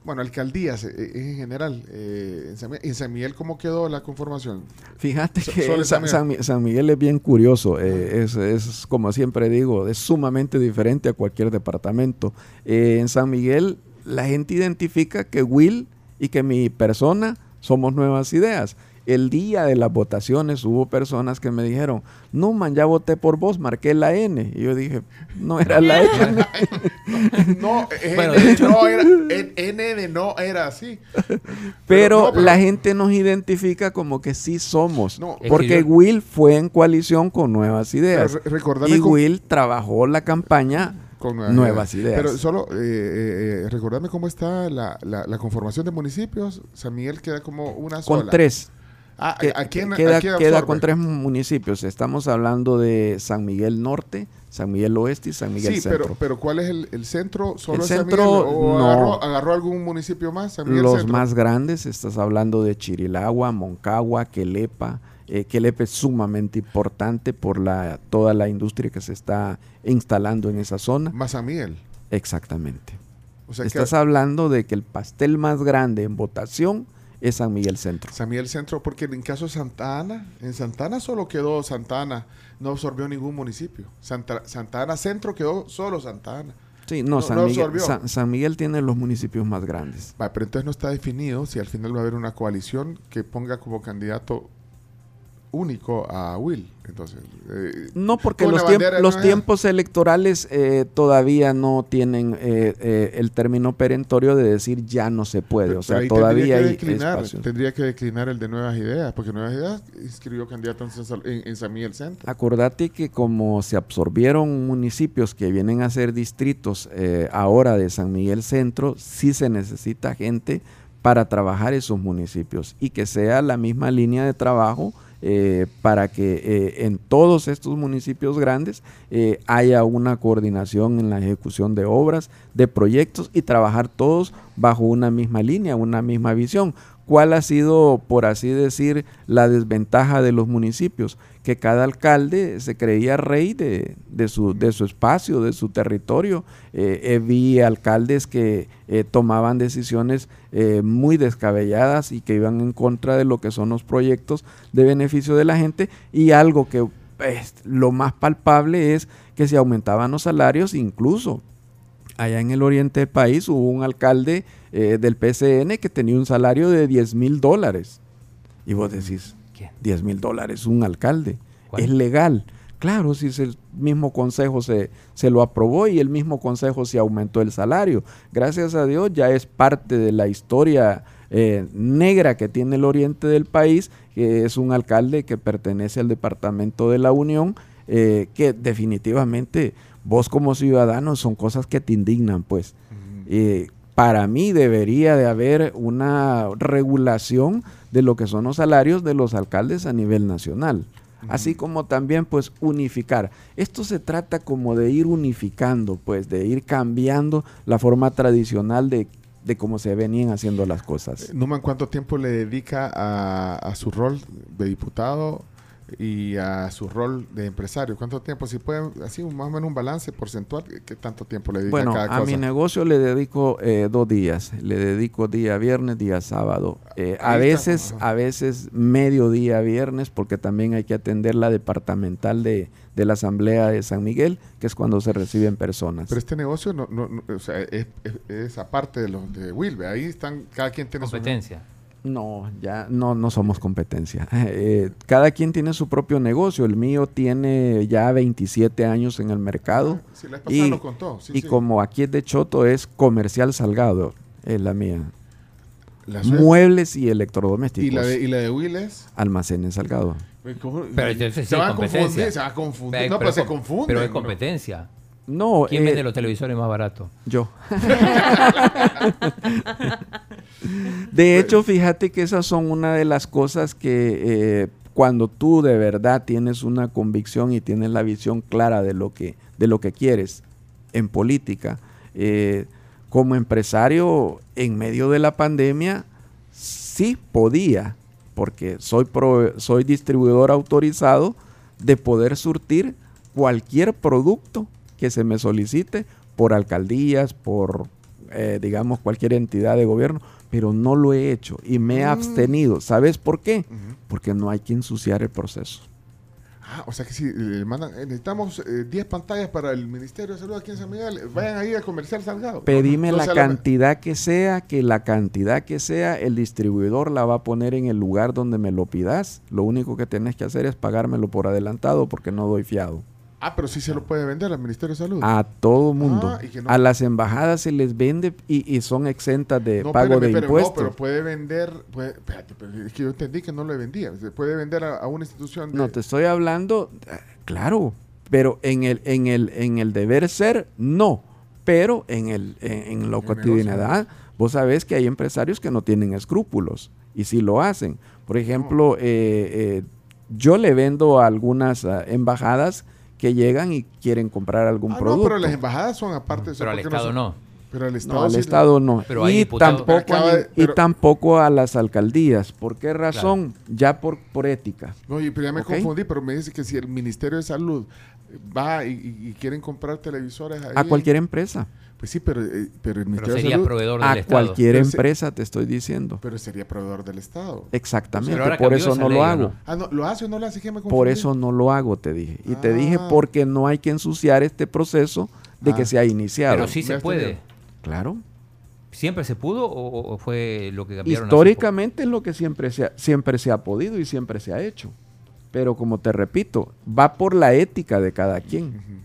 Bueno, alcaldías eh, en general. eh, en, San, Miguel, ¿cómo quedó la conformación? Fíjate que San, San San Mi- San Miguel es bien curioso, eh, es, es, como siempre digo, es sumamente diferente a cualquier departamento. Eh, en San Miguel la gente identifica que Will y que mi persona somos nuevas ideas. El día de las votaciones hubo personas que me dijeron, no man, ya voté por vos, marqué la N. Y yo dije, no era la [LAUGHS] N. No, [LAUGHS] N, Bueno, de de hecho- no era, N- N de no era así. [LAUGHS] Pero, no, pero- la gente nos identifica como que sí somos. No, porque yo- Will fue en coalición con nuevas ideas. Y con- Will trabajó la campaña con nuevas ideas. Pero solo eh, eh, eh, recordame cómo está la, la, la conformación de municipios. San Miguel queda como una con sola. tres. Ah, Que- ¿a quién, queda, a quién queda con tres municipios. Estamos hablando de San Miguel Norte, San Miguel Oeste y San Miguel Sí, Centro. pero, pero ¿cuál es el, el centro? ¿Solo El es San centro, Miguel? ¿O no. agarró, agarró algún municipio más? San Miguel Los Centro. más grandes, estás hablando de Chirilagua, Moncagua, Quelepa. Eh, Quelepa es sumamente importante por la, toda la industria que se está instalando en esa zona. Más San Miguel. Exactamente. O sea, que Estás hablando de que el pastel más grande en votación es San Miguel Centro. San Miguel Centro, porque en caso de Santa Ana, en Santa Ana solo quedó Santa Ana, no absorbió ningún municipio. Santa, Santa Ana Centro quedó solo Santa Ana. Sí, no, No- San, no Miguel. San- San Miguel tiene los municipios más grandes. Va, pero entonces no está definido si al final va a haber una coalición que ponga como candidato único a Will. Entonces, eh, No, porque los, tiemp- no tiempos electorales eh, todavía no tienen eh, eh, el término perentorio de decir ya no se puede. pero- o sea, todavía tendría que hay declinar. Tendría que declinar el de Nuevas Ideas, porque Nuevas Ideas inscribió candidato en, San Sal- en- en San Miguel Centro. Acordate que como se absorbieron municipios que vienen a ser distritos eh, ahora de San Miguel Centro, sí se necesita gente para trabajar esos municipios y que sea la misma línea de trabajo eh, para que eh, en todos estos municipios grandes eh, haya una coordinación en la ejecución de obras, de proyectos y trabajar todos bajo una misma línea, una misma visión. ¿Cuál ha sido, por así decir, la desventaja de los municipios? Que cada alcalde se creía rey de, su, espacio, de su territorio. Eh, eh, vi alcaldes que eh, tomaban decisiones muy descabelladas y que iban en contra de lo que son los proyectos de beneficio de la gente. Y algo que pues, lo más palpable es que se aumentaban los salarios, incluso allá en el oriente del país hubo un alcalde eh, del PCN que tenía un salario de 10 mil dólares. Y vos decís, ¿Quién? 10 mil dólares, un alcalde. ¿Cuál? Es legal. Claro, si el mismo consejo se, se lo aprobó y el mismo consejo se aumentó el salario. Gracias a Dios ya es parte de la historia eh, negra que tiene el oriente del país, que es un alcalde que pertenece al departamento de la Unión, eh, que definitivamente vos como ciudadano son cosas que te indignan, pues. Eh, para mí debería de haber una regulación de lo que son los salarios de los alcaldes a nivel nacional. Así como también pues unificar. Esto se trata como de ir unificando, pues de ir cambiando la forma tradicional de, de cómo se venían haciendo las cosas. Numan, ¿cuánto tiempo le dedica a, a su rol de diputado y a su rol de empresario. ¿Cuánto tiempo? Si pueden, así más o menos un balance porcentual, ¿qué- ¿qué tanto tiempo le dedica Bueno, a cada a cosa? mi negocio le dedico eh, dos días. Le dedico día viernes, día sábado. Eh, a veces, a veces medio día viernes, porque también hay que atender la departamental de, de la Asamblea de San Miguel, que es cuando se reciben personas. Pero este negocio no, no- no- o sea, es, es- es aparte de los de Wilbe. Ahí están, cada quien tiene su... Competencia. No, ya no, no somos competencia. [LAUGHS] Eh, cada quien tiene su propio negocio. El mío tiene ya 27 años en el mercado. Sí, la vez pasada Y, lo contó. sí, y sí. como aquí es de Choto, es comercial salgado, es la mía. La suya- Muebles y electrodomésticos. y la de, y la de Will es... Almacenes salgado. ¿cómo? Pero entonces se sí, va a confundir, se va a confundir. No, pero, se confunde. Pero es competencia. No, ¿Quién eh, vende los televisores más baratos? Yo. [LAUGHS] [LAUGHS] [LAUGHS] de hecho, fíjate que esas son una de las cosas que eh, cuando tú de verdad tienes una convicción y tienes la visión clara de lo que, de lo que quieres en política, eh, como empresario en medio de la pandemia, sí podía, porque soy, prove- soy distribuidor autorizado, de poder surtir cualquier producto que se me solicite por alcaldías, por, eh, digamos, cualquier entidad de gobierno, pero no lo he hecho y me he Mm. abstenido. ¿Sabes por qué? Porque no hay que ensuciar el proceso. Ah, o sea que si le mandan, eh, necesitamos eh, 10 pantallas para el Ministerio de Salud aquí en San Miguel, eh, vayan ahí a Comercial Salgado. Pedime la cantidad que sea, que la cantidad que sea, el distribuidor la va a poner en el lugar donde me lo pidas. Lo único que tenés que hacer es pagármelo por adelantado porque no doy fiado. Ah, pero sí se lo puede vender al Ministerio de Salud. A todo mundo. Ah, no- A las embajadas se les vende y, y son exentas de no, pago espérame, de impuestos. No, pero puede vender, puede- espérate, pero es que yo entendí que no le vendía. Se puede vender a, a una institución de... No, te estoy hablando, eh, claro, pero en el, en el, en el deber ser, no. Pero en el, en, en la cotidianidad, vos sabés que hay empresarios que no tienen escrúpulos y sí lo hacen. Por ejemplo, eh, eh, yo le vendo a algunas ah, embajadas que llegan y quieren comprar algún Ah, no, producto. pero las embajadas son aparte. Pero al ¿por qué Estado no. Pero al Estado No, al sí- Estado no. Pero y, tampoco, y tampoco a las alcaldías. ¿Por qué razón? Ya por, por ética. No, y- pero ya me confundí, pero me dice que si el Ministerio de Salud va y, y- y quieren comprar televisores ahí, A cualquier empresa. Pues sí, pero, eh, pero el Pero Ministerio de Salud... proveedor del A Estado. cualquier Pero se- empresa te estoy diciendo. Pero sería proveedor del Estado. Exactamente. Pero Por eso no ley, lo ¿o hago. no? Ah, no, ¿lo hace o no lo hace? ¿Qué me Por eso no lo hago, te dije. Y te dije Ah. porque no hay que ensuciar este proceso de Ah. que se ha iniciado. Pero sí se puede. Claro. ¿Siempre se pudo o, o fue lo que cambiaron? Históricamente es lo que siempre se, ha, siempre se ha podido y siempre se ha hecho. Pero como te repito, va por la ética de cada quien.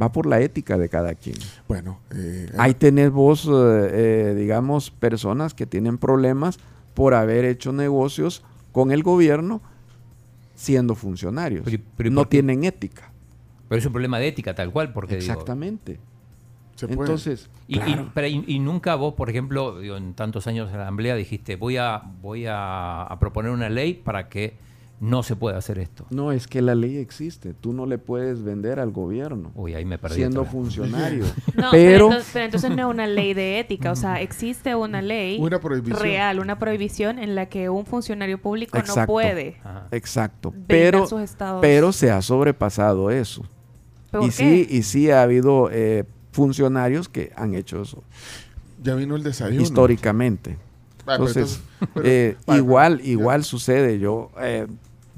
Va por la ética de cada quien. Bueno, eh, Ahí tenés vos, eh, eh, digamos, personas que tienen problemas por haber hecho negocios con el gobierno siendo funcionarios. Pero y- pero ¿y no tienen ética. Pero es un problema de ética tal cual, porque digo, Exactamente. se puede. Entonces, Y, y- claro. pero y- y nunca vos, por ejemplo, digo, en tantos años en la asamblea dijiste, voy a voy a, a proponer una ley para que no se pueda hacer esto. no es que la ley existe. Tú no le puedes vender al gobierno Uy, ahí me perdí. siendo funcionario. [LAUGHS] No, pero, pero entonces, pero entonces no es una ley de ética, o sea, existe una ley Una prohibición. real, una prohibición en la que un funcionario público no puede Ajá. exacto. vender Pero, sus estados. pero se ha sobrepasado eso. ¿Por Y qué? sí, y sí ha habido eh, funcionarios que han hecho eso Ya vino el desayuno. históricamente. Ah, Entonces, pero- eh, vale, igual, igual sucede. Yo, eh,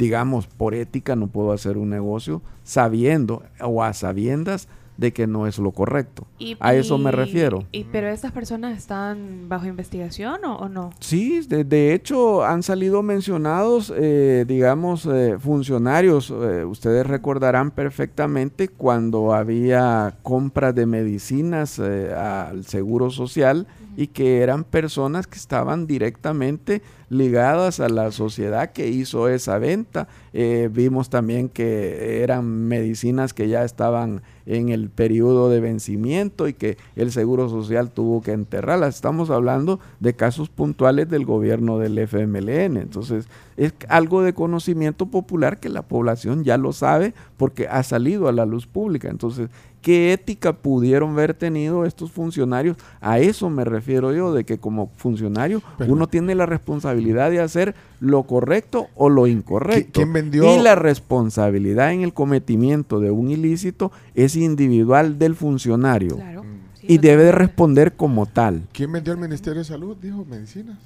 digamos, por ética no puedo hacer un negocio sabiendo o a sabiendas de que no es lo correcto. Y- a eso me refiero. Y, pero estas personas están bajo investigación o, o no? Sí, de, de hecho han salido mencionados, eh, digamos, eh, funcionarios. eh, ustedes recordarán perfectamente cuando había compra de medicinas eh, al Seguro Social y que eran personas que estaban directamente ligadas a la sociedad que hizo esa venta. Eh, vimos también que eran medicinas que ya estaban en el periodo de vencimiento y que el Seguro Social tuvo que enterrarlas. Estamos hablando de casos puntuales del gobierno del FMLN. Entonces, Es algo de conocimiento popular que la población ya lo sabe porque ha salido a la luz pública. Entonces, ¿qué ética pudieron haber tenido estos funcionarios? A eso me refiero yo, de que como funcionario Pero- uno tiene la responsabilidad de hacer lo correcto o lo incorrecto. ¿Quién vendió? Y la responsabilidad en el cometimiento de un ilícito es individual del funcionario Claro. Mm. Sí, y debe de responder como tal. ¿Quién vendió al Ministerio de Salud? Dijo, medicinas.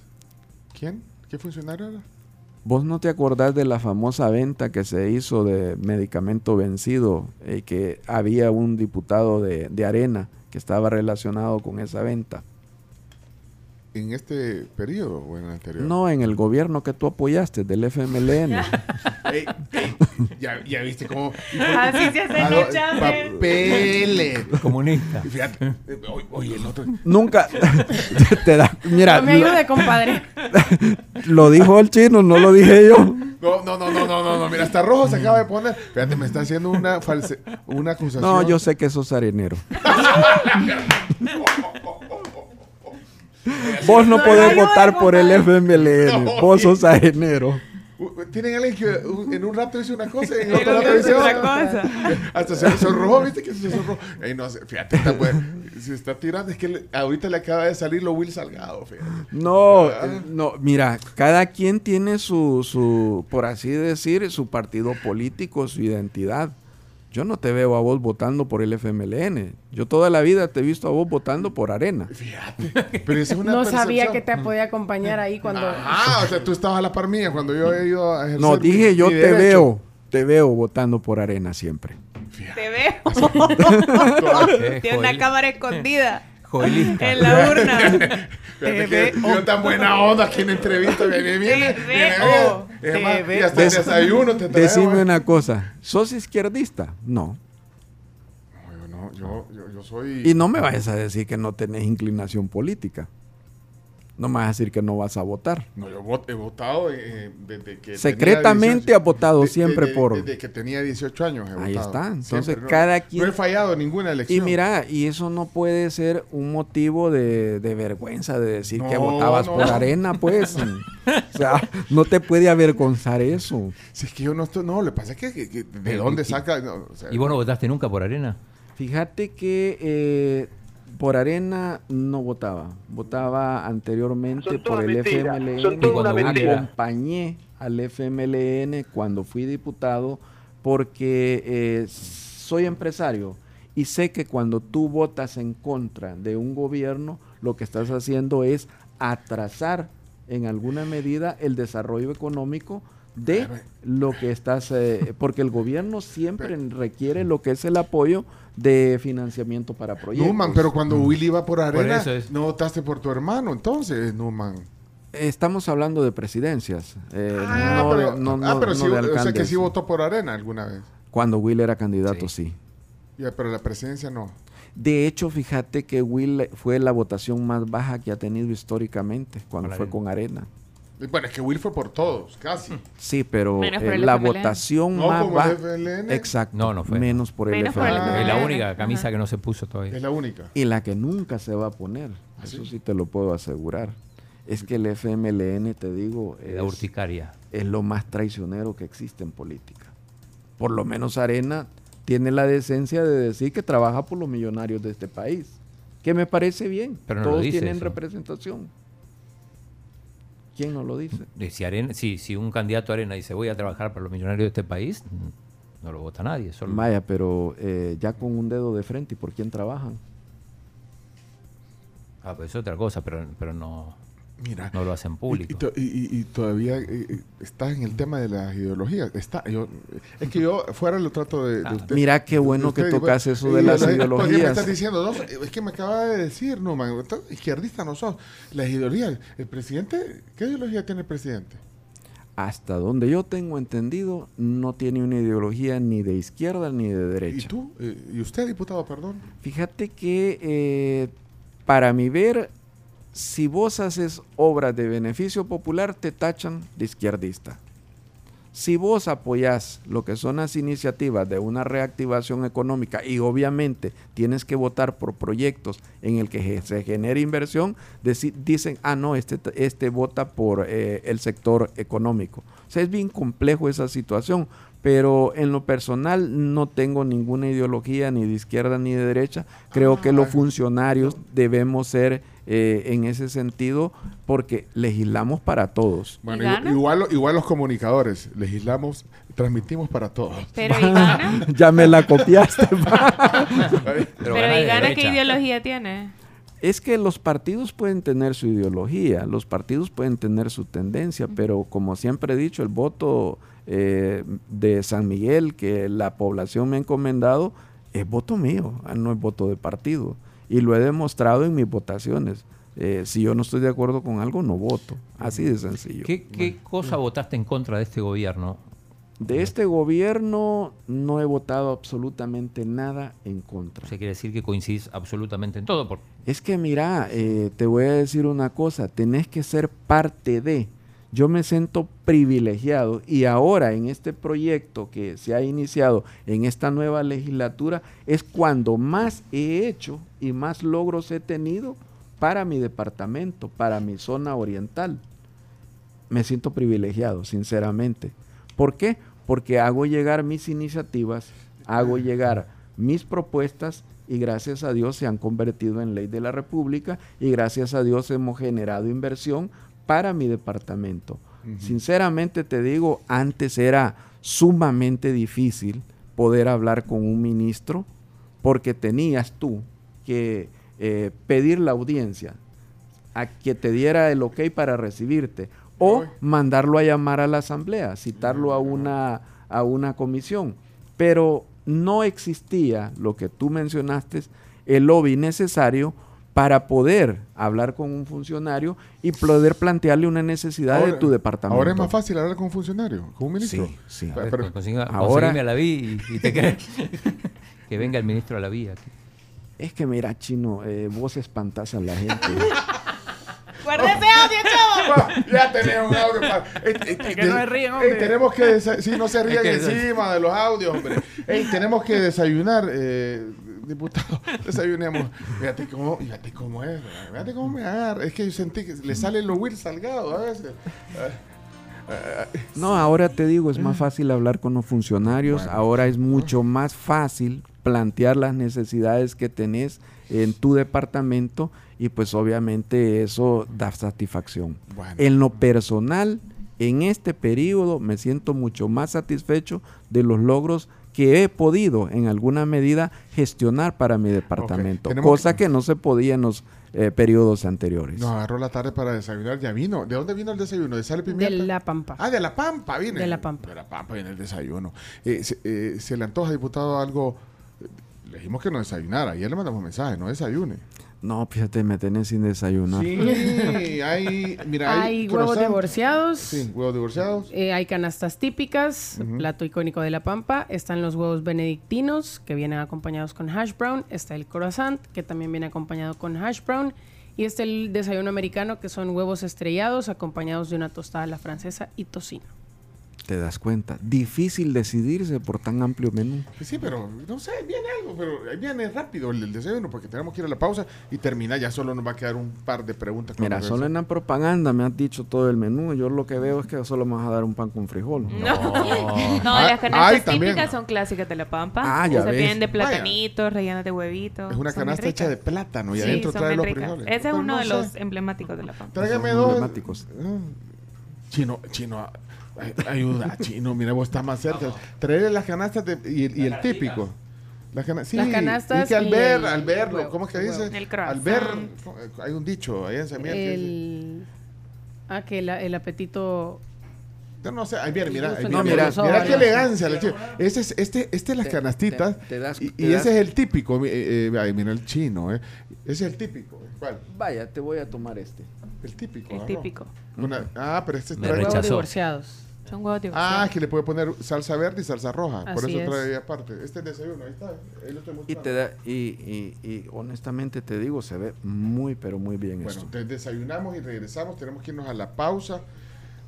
¿Quién? ¿Qué funcionario era? ¿Vos no te acordás de la famosa venta que se hizo de medicamento vencido y que había un diputado de, de Arena que estaba relacionado con esa venta? ¿En este periodo o en el anterior? No, en el gobierno que tú apoyaste, del FMLN. [LAUGHS] Ya, ya viste cómo. Así se hacen Ah. Papeles. Comunista. Fíjate, eh, oye, el otro. Nunca [LAUGHS] te da. Mira, No me lo, ayude, compadre. [LAUGHS] lo dijo el chino, no lo dije yo. No, no, no, no, no, no, no, mira, hasta rojo se acaba de poner. Fíjate, me está haciendo una false, una acusación. No, yo sé que sos arenero. Vos no podés votar por el. FMLN. No. Vos sos arenero. Tienen alguien que en un rato dice una cosa y en otro rato dice otra cosa. [LAUGHS] Hasta se sonrojó, ¿viste que se sonrojó? Ey, no fíjate, está, pues, se está tirando. Es que le- ahorita le acaba de salir lo Will Salgado, fíjate. No, eh, no, mira, cada quien tiene su, su, por así decir, su partido político, su identidad. Yo no te veo a vos votando por el FMLN. Yo toda la vida te he visto a vos votando por Arena. Fíjate. Pero esa es una No sabía que te podía acompañar ahí cuando... Ah, o sea, tú estabas a la par mía cuando yo he ido a ejercer No, mi- dije yo mi te derecho. veo, te veo votando por Arena siempre. Te veo. [LAUGHS] Tiene una cámara escondida Joelista. en la urna. Yo tan buena onda aquí en entrevista. Viene, viene, viene, hasta el desayuno te traigo. Decime una cosa, ¿sos izquierdista? No. No, yo no, yo, yo, yo soy... Y no me vayas a decir que no tenés inclinación política. No me vas a decir que no vas a votar. No, yo vot- he votado eh, desde que... Secretamente tenía ha votado de- siempre de- por- Desde que tenía 18 años he Ahí votado. está. Entonces, Siempre, no- cada quien- No he fallado en ninguna Y elección. mira, y eso no puede ser un motivo de, de vergüenza de decir que votabas no. por arena, pues. [LAUGHS] o sea, no te puede avergonzar eso. Si es que yo no estoy... No, lo que pasa es que... que- que ¿De Y- dónde y- saca...? no, o sea, ¿Y vos no votaste nunca por Arena? Fíjate que eh, por arena no votaba. Votaba anteriormente por el FMLN. mentira. Acompañé al FMLN cuando fui diputado porque eh, soy empresario y sé que cuando tú votas en contra de un gobierno, lo que estás haciendo es atrasar en alguna medida el desarrollo económico de lo que estás, eh, porque el gobierno siempre requiere lo que es el apoyo de financiamiento para proyectos. Numan, pero cuando Willy iba por arena, es. no votaste por tu hermano, entonces, Numan. Estamos hablando de presidencias, eh, Ah, no, pero, de- no- ah, no- pero no sí, de o sea que sí votó por arena alguna vez. Cuando Will era candidato, Sí. sí. Ya, pero la presidencia no. De hecho, fíjate que Will fue la votación más baja que ha tenido históricamente cuando fue con Arena. Bueno, es que Will fue por todos, casi. Sí, pero Menos por eh, el la FMLN. votación No más como baja. el FLN. Exacto. No, no fue. Menos por el Menos por el FMLN. Es la única camisa que no se puso todavía. Es la única. Y la que nunca se va a poner. Eso sí te lo puedo asegurar. Es que el FMLN, te digo, La es, urticaria. es lo más traicionero que existe en política. Por lo menos Arena tiene la decencia de decir que trabaja por los millonarios de este país. Que me parece bien. Pero no lo Todos dice tienen eso. representación. ¿Quién no lo dice? Si, Arena, si, si un candidato a Arena dice voy a trabajar para los millonarios de este país, no lo vota nadie. Solo Vaya, pero eh, ya con un dedo de frente, ¿y por quién trabajan? Ah, pues es otra cosa, pero, pero no, Mira. no lo hacen Y, público. y to- y- y- y todavía eh, estás en el tema de las ideologías. Está, yo, es que yo fuera lo trato de, de Ah, usted- Mira qué bueno que tocas eso de y las la- porque me ideologías. estás diciendo, no, es que me acaba de decir, no, man, izquierdista no sos. Las ideologías, el presidente, ¿qué ideología tiene el presidente? Hasta donde yo tengo entendido, no tiene una ideología ni de izquierda ni de ¿Y derecha. tú? Eh, ¿Y usted, diputado, perdón? Fíjate que eh, para mi ver, si vos haces obras de beneficio popular, te tachan de izquierdista. Si vos apoyás lo que son las iniciativas de una reactivación económica y obviamente tienes que votar por proyectos en el que se genere inversión, dicen, ah, no, este, este vota por eh, el sector económico. O sea, es bien complejo esa situación, pero en lo personal no tengo ninguna ideología ni de izquierda ni de derecha. Creo que los funcionarios debemos ser eh, en ese sentido porque legislamos para todos. Bueno, igual, igual los comunicadores, legislamos, transmitimos para todos. Pero [LAUGHS] ¿y gana? [LAUGHS] ya me la copiaste. [LAUGHS] Pero, gana ¿y de gana qué ideología tiene? Es que los partidos pueden tener su ideología, los partidos pueden tener su tendencia, pero como siempre he dicho, el voto eh, de San Miguel que la población me ha encomendado es voto mío, ah, no es voto de partido. Y lo he demostrado en mis votaciones. Eh, si yo no estoy de acuerdo con algo, no voto. Así de sencillo. ¿Qué, qué cosa votaste en contra de este gobierno? De este gobierno no he votado absolutamente nada en contra. O sea, quiere decir que coincidís absolutamente en todo. Por, Es que mira, eh, te voy a decir una cosa, tenés que ser parte de. Yo me siento privilegiado y ahora en este proyecto que se ha iniciado en esta nueva legislatura es cuando más he hecho y más logros he tenido para mi departamento, para mi zona oriental. Me siento privilegiado, sinceramente. ¿Por qué? Porque hago llegar mis iniciativas, hago llegar mis propuestas y gracias a Dios se han convertido en ley de la República y gracias a Dios hemos generado inversión para mi departamento. Sinceramente te digo, antes era sumamente difícil poder hablar con un ministro porque tenías tú que eh, pedir la audiencia a que te diera el ok para recibirte o mandarlo a llamar a la asamblea, citarlo a una, a una comisión. Pero no existía lo que tú mencionaste, el lobby necesario para poder hablar con un funcionario y poder plantearle una necesidad de tu departamento. Ahora es más fácil hablar con un funcionario, con un ministro. Sí, sí. a ver, Pero- consiga- ahora- a la vi y, y te crees. [LAUGHS] que venga el ministro a la vía. Es que mira, chino, eh, vos espantás a la gente. [LAUGHS] ¡Guarda ese audio, chavo! [LAUGHS] ya tenemos un audio para. Ey, ey, que no se ríen, hombre. tenemos que. Sí, no se que- encima de los audios, hombre. Ey, tenemos que desayunar, eh, diputado. [LAUGHS] Desayunemos. Fíjate cómo, fíjate cómo es. Fíjate cómo me agarra. Es que yo sentí que le sale lo Will salgado a veces. No, ahora te digo, es más fácil hablar con los funcionarios, Bueno. ahora es mucho más fácil plantear las necesidades que tenés en tu departamento y pues obviamente eso da satisfacción. Bueno. En lo personal, en este periodo me siento mucho más satisfecho de los logros que he podido en alguna medida gestionar para mi departamento, tenemos cosa que- que no se podía en los eh, periodos anteriores. Nos agarró la tarde para desayunar. Ya vino. ¿De dónde vino el desayuno? ¿De sal y De pimienta? la pampa. Ah, de La Pampa viene. De La Pampa. De La Pampa viene el desayuno. Eh, se, eh, se le antoja, diputado, algo. eh, Le dijimos que no desayunara. Ayer le mandamos mensaje, no desayune. No, fíjate, me tenés sin desayunar. Sí, [LAUGHS] hay. Mira, hay, Hay huevos divorciados. Sí, huevos divorciados. eh, hay canastas típicas, plato icónico de La Pampa. Están los huevos benedictinos, que vienen acompañados con hash brown. Está el croissant, que también viene acompañado con hash brown. Y está el desayuno americano, que son huevos estrellados acompañados de una tostada a la francesa y tocino. Te das cuenta. Difícil decidirse por tan amplio menú. Sí, pero no sé, viene algo, pero ahí viene rápido el, el desayuno porque tenemos que ir a la pausa y terminar. Ya solo nos va a quedar un par de preguntas. Mira, solo en la propaganda me has dicho todo el menú. Yo lo que veo es que solo me vas a dar un pan con frijol. No, no [LAUGHS] Ah, las canastas ay, también. típicas son clásicas de la pampa. Ah, ya Se vienen de platanitos, rellenas de huevitos. Es una canasta hecha de plátano y Sí, adentro trae los frijoles. Ese es Pero uno no de sé. los emblemáticos de la pampa. Tráigame dos. emblemáticos. Ah. Chino, chino, ayuda, [LAUGHS] chino, mira, vos estás más cerca. Traerle las canastas de- y, y el típico. Las, cana- sí, Las canastas y que al ver, el al verlo, huevo, ¿cómo es que dice? El al ver, hay un dicho allá en San Miguel El... Ah, que la- el apetito... Yo no sé, ahí viene, mira, ahí No, mira, mira, mira qué elegancia. la. Este es, este, este es las Te- canastitas te- te das- y, te y das- ese es el típico. eh, eh, ay, mira el chino, eh. Ese es el típico. ¿Cuál? Vaya, te voy a tomar este. El típico. El típico. Una- ah, pero este Me trae- rechazó. Divorciados. Son huevos de Ah, que le puede poner salsa verde y salsa roja. Por eso es. trae aparte. Este es desayuno, ahí está. Ahí lo estoy Y, te da, y, y, y honestamente te digo, se ve muy, pero muy bien Bueno, esto. desayunamos y regresamos. Tenemos que irnos a la pausa.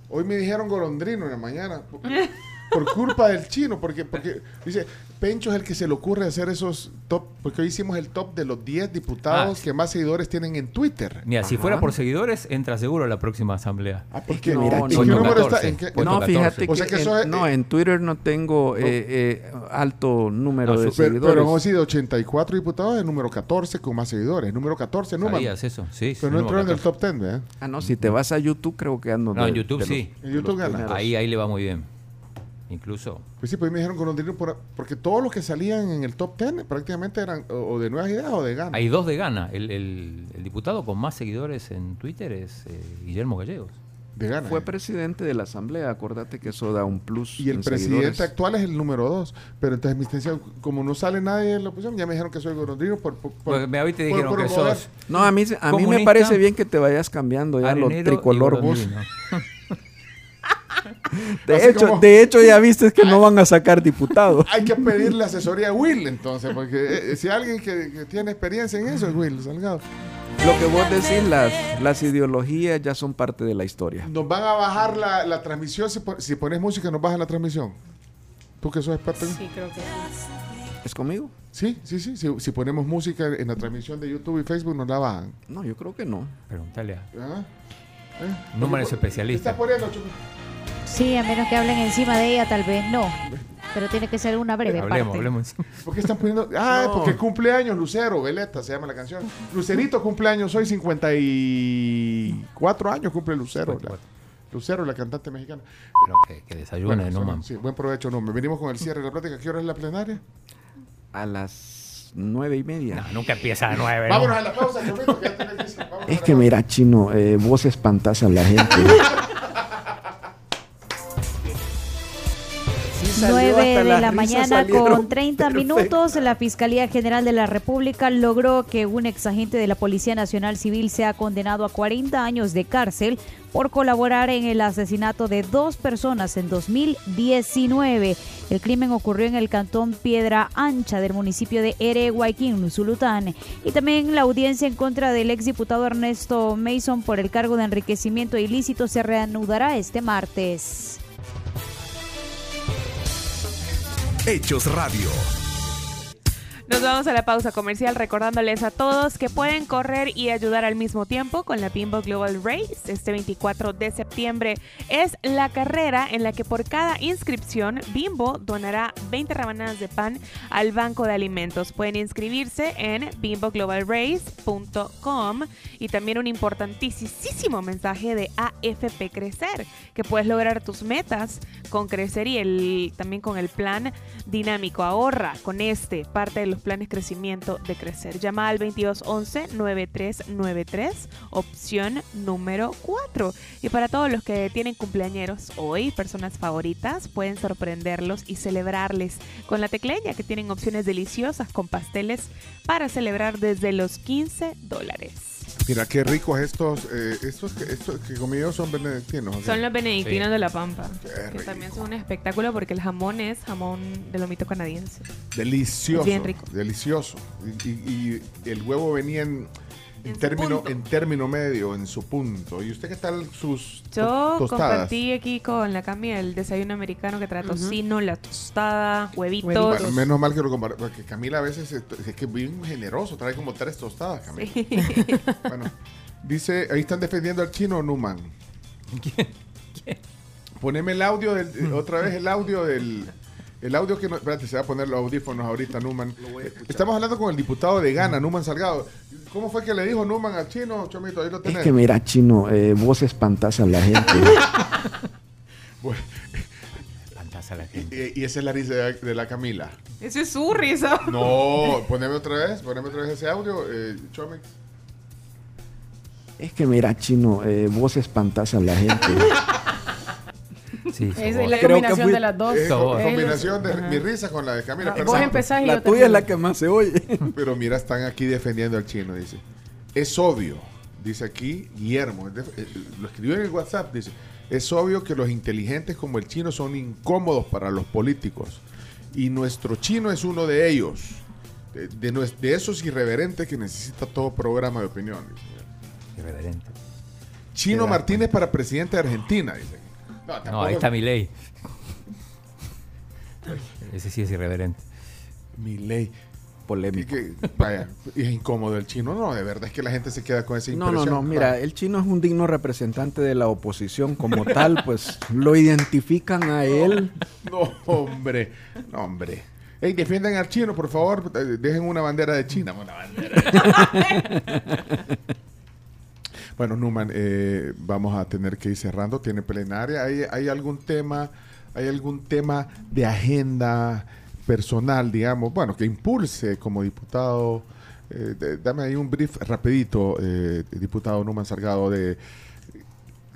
Hoy me dijeron golondrino en la mañana. Por, [LAUGHS] por culpa del chino, porque, porque dice, Pencho es el que se le ocurre hacer esos top, porque hoy hicimos el top de los 10 diputados Ah. que más seguidores tienen en Twitter. Mira, si Ajá. fuera por seguidores, entra seguro a la próxima asamblea. Ah, ¿por Es qué? que mira, ¿En no, no, número 14, está? ¿En qué- puesto no, 14. fíjate O sea que, que eso en- es- no, en Twitter no tengo eh, eh, alto número No, de seguidores. pero hemos sido 84 diputados, el número 14 con más seguidores. Número 14, Numan. ¿Sabías eso? Sí, sí. Pero no entró número en el 14. top 10, ¿verdad? Ah, no, si te vas a YouTube creo que ando No, de- en YouTube de los- sí. En YouTube gana. Ahí, ahí le va muy bien. Incluso. Pues sí, pues me dijeron golondrino por- porque todos los que salían en el top 10 prácticamente eran o, o de nuevas ideas o de gana. Hay dos de gana. El, el- el diputado con más seguidores en Twitter es eh, Guillermo Gallegos. De gana. Fue presidente de la asamblea, acordate que eso da un plus. Y el en presidente seguidores. actual es el número 2. Pero entonces mi decía, como no sale nadie en la oposición, ya me dijeron que soy golondrino por... por, por- me- por dijeron que promover. sos No, a mí, a mí me parece bien que te vayas cambiando ya lo tricolor. [LAUGHS] De Así hecho, como- de hecho ya viste que no van a sacar diputados. Hay que pedirle asesoría a Will entonces, porque eh, si alguien que, que tiene experiencia en eso es Will Salgado. Lo que vos decís, las, las ideologías ya son parte de la historia. Nos van a bajar la, la transmisión, si, si pones música nos bajan la transmisión. Tú que sos experto en Sí, creo que sí. ¿Es conmigo? Sí, sí, sí. Si, si ponemos música en la transmisión de YouTube y Facebook nos la bajan. No, yo creo que no. Preguntale a. ¿Ah? ¿Eh? Número es ¿Qué especialista. estás poniendo? Sí, a menos que hablen encima de ella, tal vez no. Pero tiene que ser una breve Hablemos, parte. hablemos. ¿Por qué están poniendo? Ah, No. porque cumpleaños Lucero, Veleta se llama la canción. Lucerito cumpleaños hoy, 54 años cumple Lucero. la- 54. Lucero, la cantante mexicana. Pero que, que desayune, Bueno, no man. sí, buen provecho, no. Venimos con el cierre de la plática. ¿Qué hora es la plenaria? A las nueve y media. No, nunca empieza a nueve. ¿no? Vámonos a la pausa, Chomito, que ya tenés que Es la que mira, chino, eh, vos espantas a la gente. [LAUGHS] 9 hasta de la mañana con 30 perfectas. minutos, la Fiscalía General de la República logró que un exagente de la Policía Nacional Civil sea condenado a 40 años de cárcel por colaborar en el asesinato de dos personas en 2019. El crimen ocurrió en el cantón Piedra Ancha del municipio de Ereguayquín, Zulután. Y también la audiencia en contra del exdiputado Ernesto Mason por el cargo de enriquecimiento ilícito se reanudará este martes. Hechos Radio. Nos vamos a la pausa comercial recordándoles a todos que pueden correr y ayudar al mismo tiempo con la Bimbo Global Race. Este 24 de septiembre es la carrera en la que por cada inscripción Bimbo donará 20 rebanadas de pan al Banco de Alimentos. Pueden inscribirse en bimboglobalrace.com y también un importantísimo mensaje de AFP Crecer, que puedes lograr tus metas con Crecer y el, también con el plan dinámico. Ahorra con este, parte de planes crecimiento de Crecer. Llama al 2211-9393, opción número 4. Y para todos los que tienen cumpleañeros hoy, personas favoritas, pueden sorprenderlos y celebrarles con la tecleña, que tienen opciones deliciosas con pasteles para celebrar desde los 15 dólares. Mira, qué ricos estos, eh, estos, que- estos que comí yo son benedictinos. Son los benedictinos Sí. de la Pampa. Qué Que rico. también son un espectáculo porque el jamón es jamón de lomito canadiense. Delicioso. Bien rico. Delicioso. Y, y- y el huevo venía en, en término, punto. en término medio, en su punto. ¿Y usted qué tal sus to- Yo tostadas? compartí aquí con la Cami el desayuno americano que trae tocino, la tostada, huevitos. Huevitos. Bueno, menos mal que lo comparé, porque Camila a veces es, es que es bien generoso, trae como tres tostadas, Camila. Sí. [LAUGHS] Bueno, dice, ahí están defendiendo al chino Numan. [LAUGHS] Poneme el audio del, otra vez el audio del el audio que no, espérate, se va a poner los audífonos ahorita Numan. Estamos hablando con el diputado de Ghana, Numan Salgado. ¿Cómo fue que le dijo Numan al chino, Chomito? Ahí lo Es tenés. que mira, chino, eh, vos espantas a la gente. [LAUGHS] Bueno, a la gente. y, y esa es la risa de, de la Camila. Eso es su risa. No, poneme otra vez, poneme otra vez ese audio, eh, Chomix. es que mira, chino, eh, vos espantas a la gente. [LAUGHS] Sí, Es vos. la Creo combinación fui- de las dos. Es vos. combinación de Ajá. mi risa con la de Camila. Vos Perfecto. empezás y La yo tuya es la que más se oye. [LAUGHS] Pero mira, están aquí defendiendo al chino, dice. Es obvio, dice aquí Guillermo, es de- eh, lo escribió en el WhatsApp, dice, es obvio que los inteligentes como el chino son incómodos para los políticos. Y nuestro chino es uno de ellos, de, de nues- de esos irreverentes que necesita todo programa de opinión. Irreverente. Chino Martínez para presidente de Argentina, dice. No, No, ahí está mi ley. Ese sí es irreverente. Mi ley. Polémico. que, vaya, y es incómodo el chino. No, de verdad es que la gente se queda con esa No, impresión. no, no, mira, el chino es un digno representante de la oposición como tal, [LAUGHS] pues lo identifican a él. No, hombre. No, hombre. Ey, defiendan al chino, por favor. eh, Dejen una bandera de China. Una bandera. [LAUGHS] bueno, Numan, eh, vamos a tener que ir cerrando. Tiene plenaria. ¿Hay, hay algún tema, hay algún tema de agenda personal, digamos, bueno, que impulse como diputado? Eh, dame ahí un brief rapidito, eh, diputado Numan Salgado, de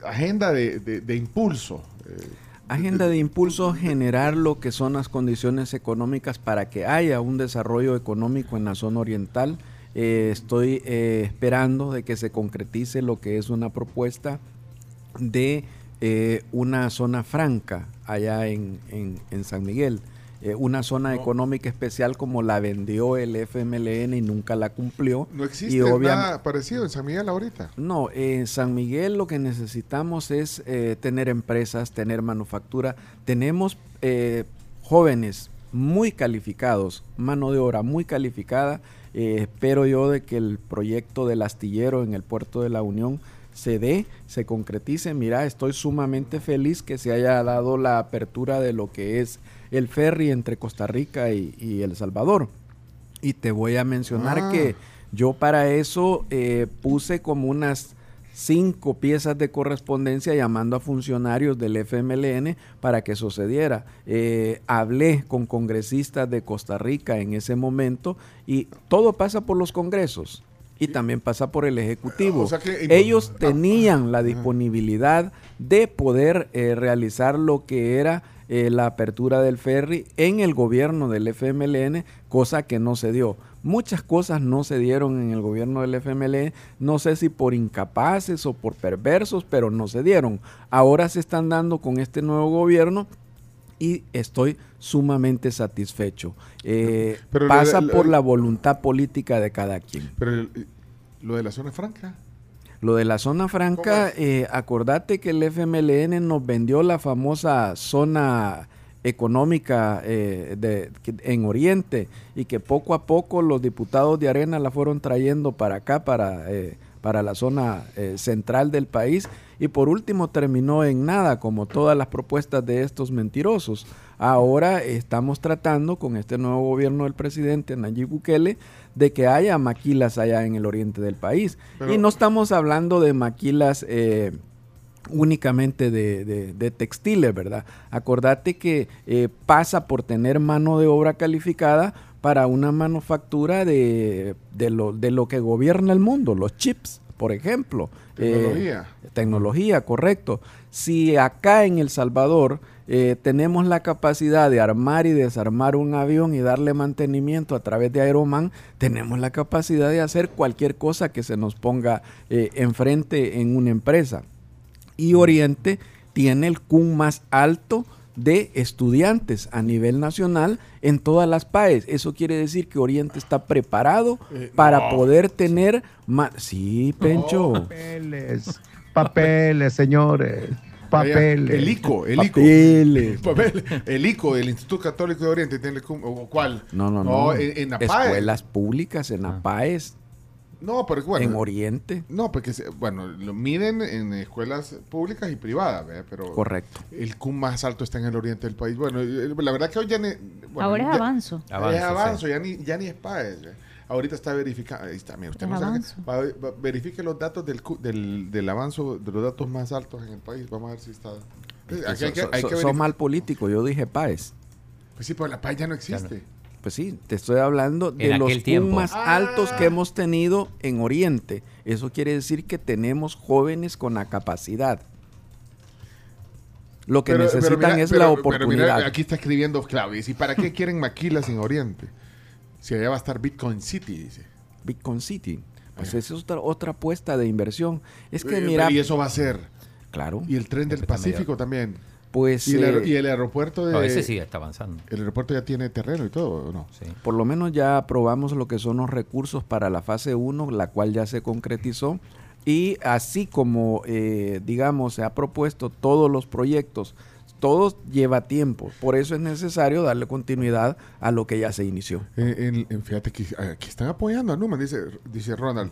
agenda de impulso. eh, Agenda de impulso, generar lo que son las condiciones económicas para que haya un desarrollo económico en la zona oriental. Eh, estoy eh, esperando de que se concretice lo que es una propuesta de eh, una zona franca allá en, en- en San Miguel. Eh, una zona económica especial como la vendió el FMLN y nunca la cumplió. No existe Y nada parecido en San Miguel ahorita. no, en San Miguel lo que necesitamos es eh, tener empresas, tener manufactura. Tenemos eh, jóvenes muy calificados, mano de obra muy calificada. Eh, espero yo de que el proyecto del astillero en el puerto de la Unión se dé, se concretice. Mira, estoy sumamente feliz que se haya dado la apertura de lo que es el ferry entre Costa Rica y, y El Salvador. Y te voy a mencionar Ah. que yo para eso eh, puse como unas cinco piezas de correspondencia llamando a funcionarios del FMLN para que sucediera. Eh, hablé con congresistas de Costa Rica en ese momento y todo pasa por los congresos y también pasa por el Ejecutivo. O sea que- Ellos ah, tenían la disponibilidad de poder eh, realizar lo que era eh, la apertura del ferry en el gobierno del FMLN, cosa que no se dio. Muchas cosas no se dieron en el gobierno del FMLN, no sé si por incapaces o por perversos, pero no se dieron. Ahora se están dando con este nuevo gobierno y estoy sumamente satisfecho. Eh, Pero pasa por la voluntad política de cada quien. Pero el- lo de la zona franca. Lo de la zona franca, eh, acordate que el FMLN nos vendió la famosa zona económica eh, de, en Oriente y que poco a poco los diputados de Arena la fueron trayendo para acá, para, eh, para la zona eh, central del país y por último terminó en nada, como todas las propuestas de estos mentirosos. Ahora estamos tratando con este nuevo gobierno del presidente Nayib Bukele de que haya maquilas allá en el oriente del país. Pero- y no estamos hablando de maquilas eh, únicamente de, de- de textiles, ¿verdad? Acordate que eh, pasa por tener mano de obra calificada para una manufactura de, de lo, de lo que gobierna el mundo, los chips, por ejemplo. Eh, Tecnología. tecnología, correcto. Si acá en El Salvador eh, tenemos la capacidad de armar y desarmar un avión y darle mantenimiento a través de Aeroman, tenemos la capacidad de hacer cualquier cosa que se nos ponga eh, enfrente en una empresa. Y Oriente tiene el CUN más alto de estudiantes a nivel nacional en todas las PAES. Eso quiere decir que Oriente está preparado Eh, para poder tener más... Sí, Pencho. Papeles, papeles, señores, papeles. El ICO, el ICO. Papeles. [LAUGHS] Papel. El ICO, el Instituto Católico de Oriente, tiene el cum- ¿o ¿cuál? No, no, no. en, en APAE. Escuelas públicas en APAES, No, pero bueno. en Oriente. No, porque, se- bueno, lo miden en escuelas públicas y privadas, ¿verdad? Pero Correcto. el CUM más alto está en el oriente del país. Bueno, eh, la verdad que hoy ya ni... bueno, Ahora es ya- avanzo. Avanzo, es avanzo, sí. ya ni, ya ni es PAES. Ahorita está verificando, ahí está, mira, usted Es no sabe, avanzo. va- va- verifique los datos del, del, del avanzo, de los datos más altos en el país, vamos a ver si está... Eh, hay que- so- verificar. mal político, yo dije PAES. Pues sí, pero la PAES ya no existe. Pues sí, te estoy hablando de los tiempo. Más Ah. altos que hemos tenido en Oriente. Eso quiere decir que tenemos jóvenes con la capacidad. Lo que Pero- pero necesitan mira- es pero- la pero oportunidad. mira, aquí está escribiendo dice, ¿y para qué quieren maquilas en Oriente? Si allá va a estar Bitcoin City, dice. Bitcoin City. Pues esa es otra, otra apuesta de inversión. Es que Eh, mira, Y eso va a ser. claro, Y el tren del Pacífico también. Pues Y el, aer- eh, y el aeropuerto de... No, ese sí está avanzando. El aeropuerto ya tiene terreno y todo, ¿o no? Sí. Por lo menos ya aprobamos lo que son los recursos para la fase 1, la cual ya se concretizó. Y así como, eh, digamos, se ha propuesto todos los proyectos, todo lleva tiempo. Por eso es necesario darle continuidad a lo que ya se inició. Eh, en- en- fíjate que aquí están apoyando a Numa, dice, dice Ronald.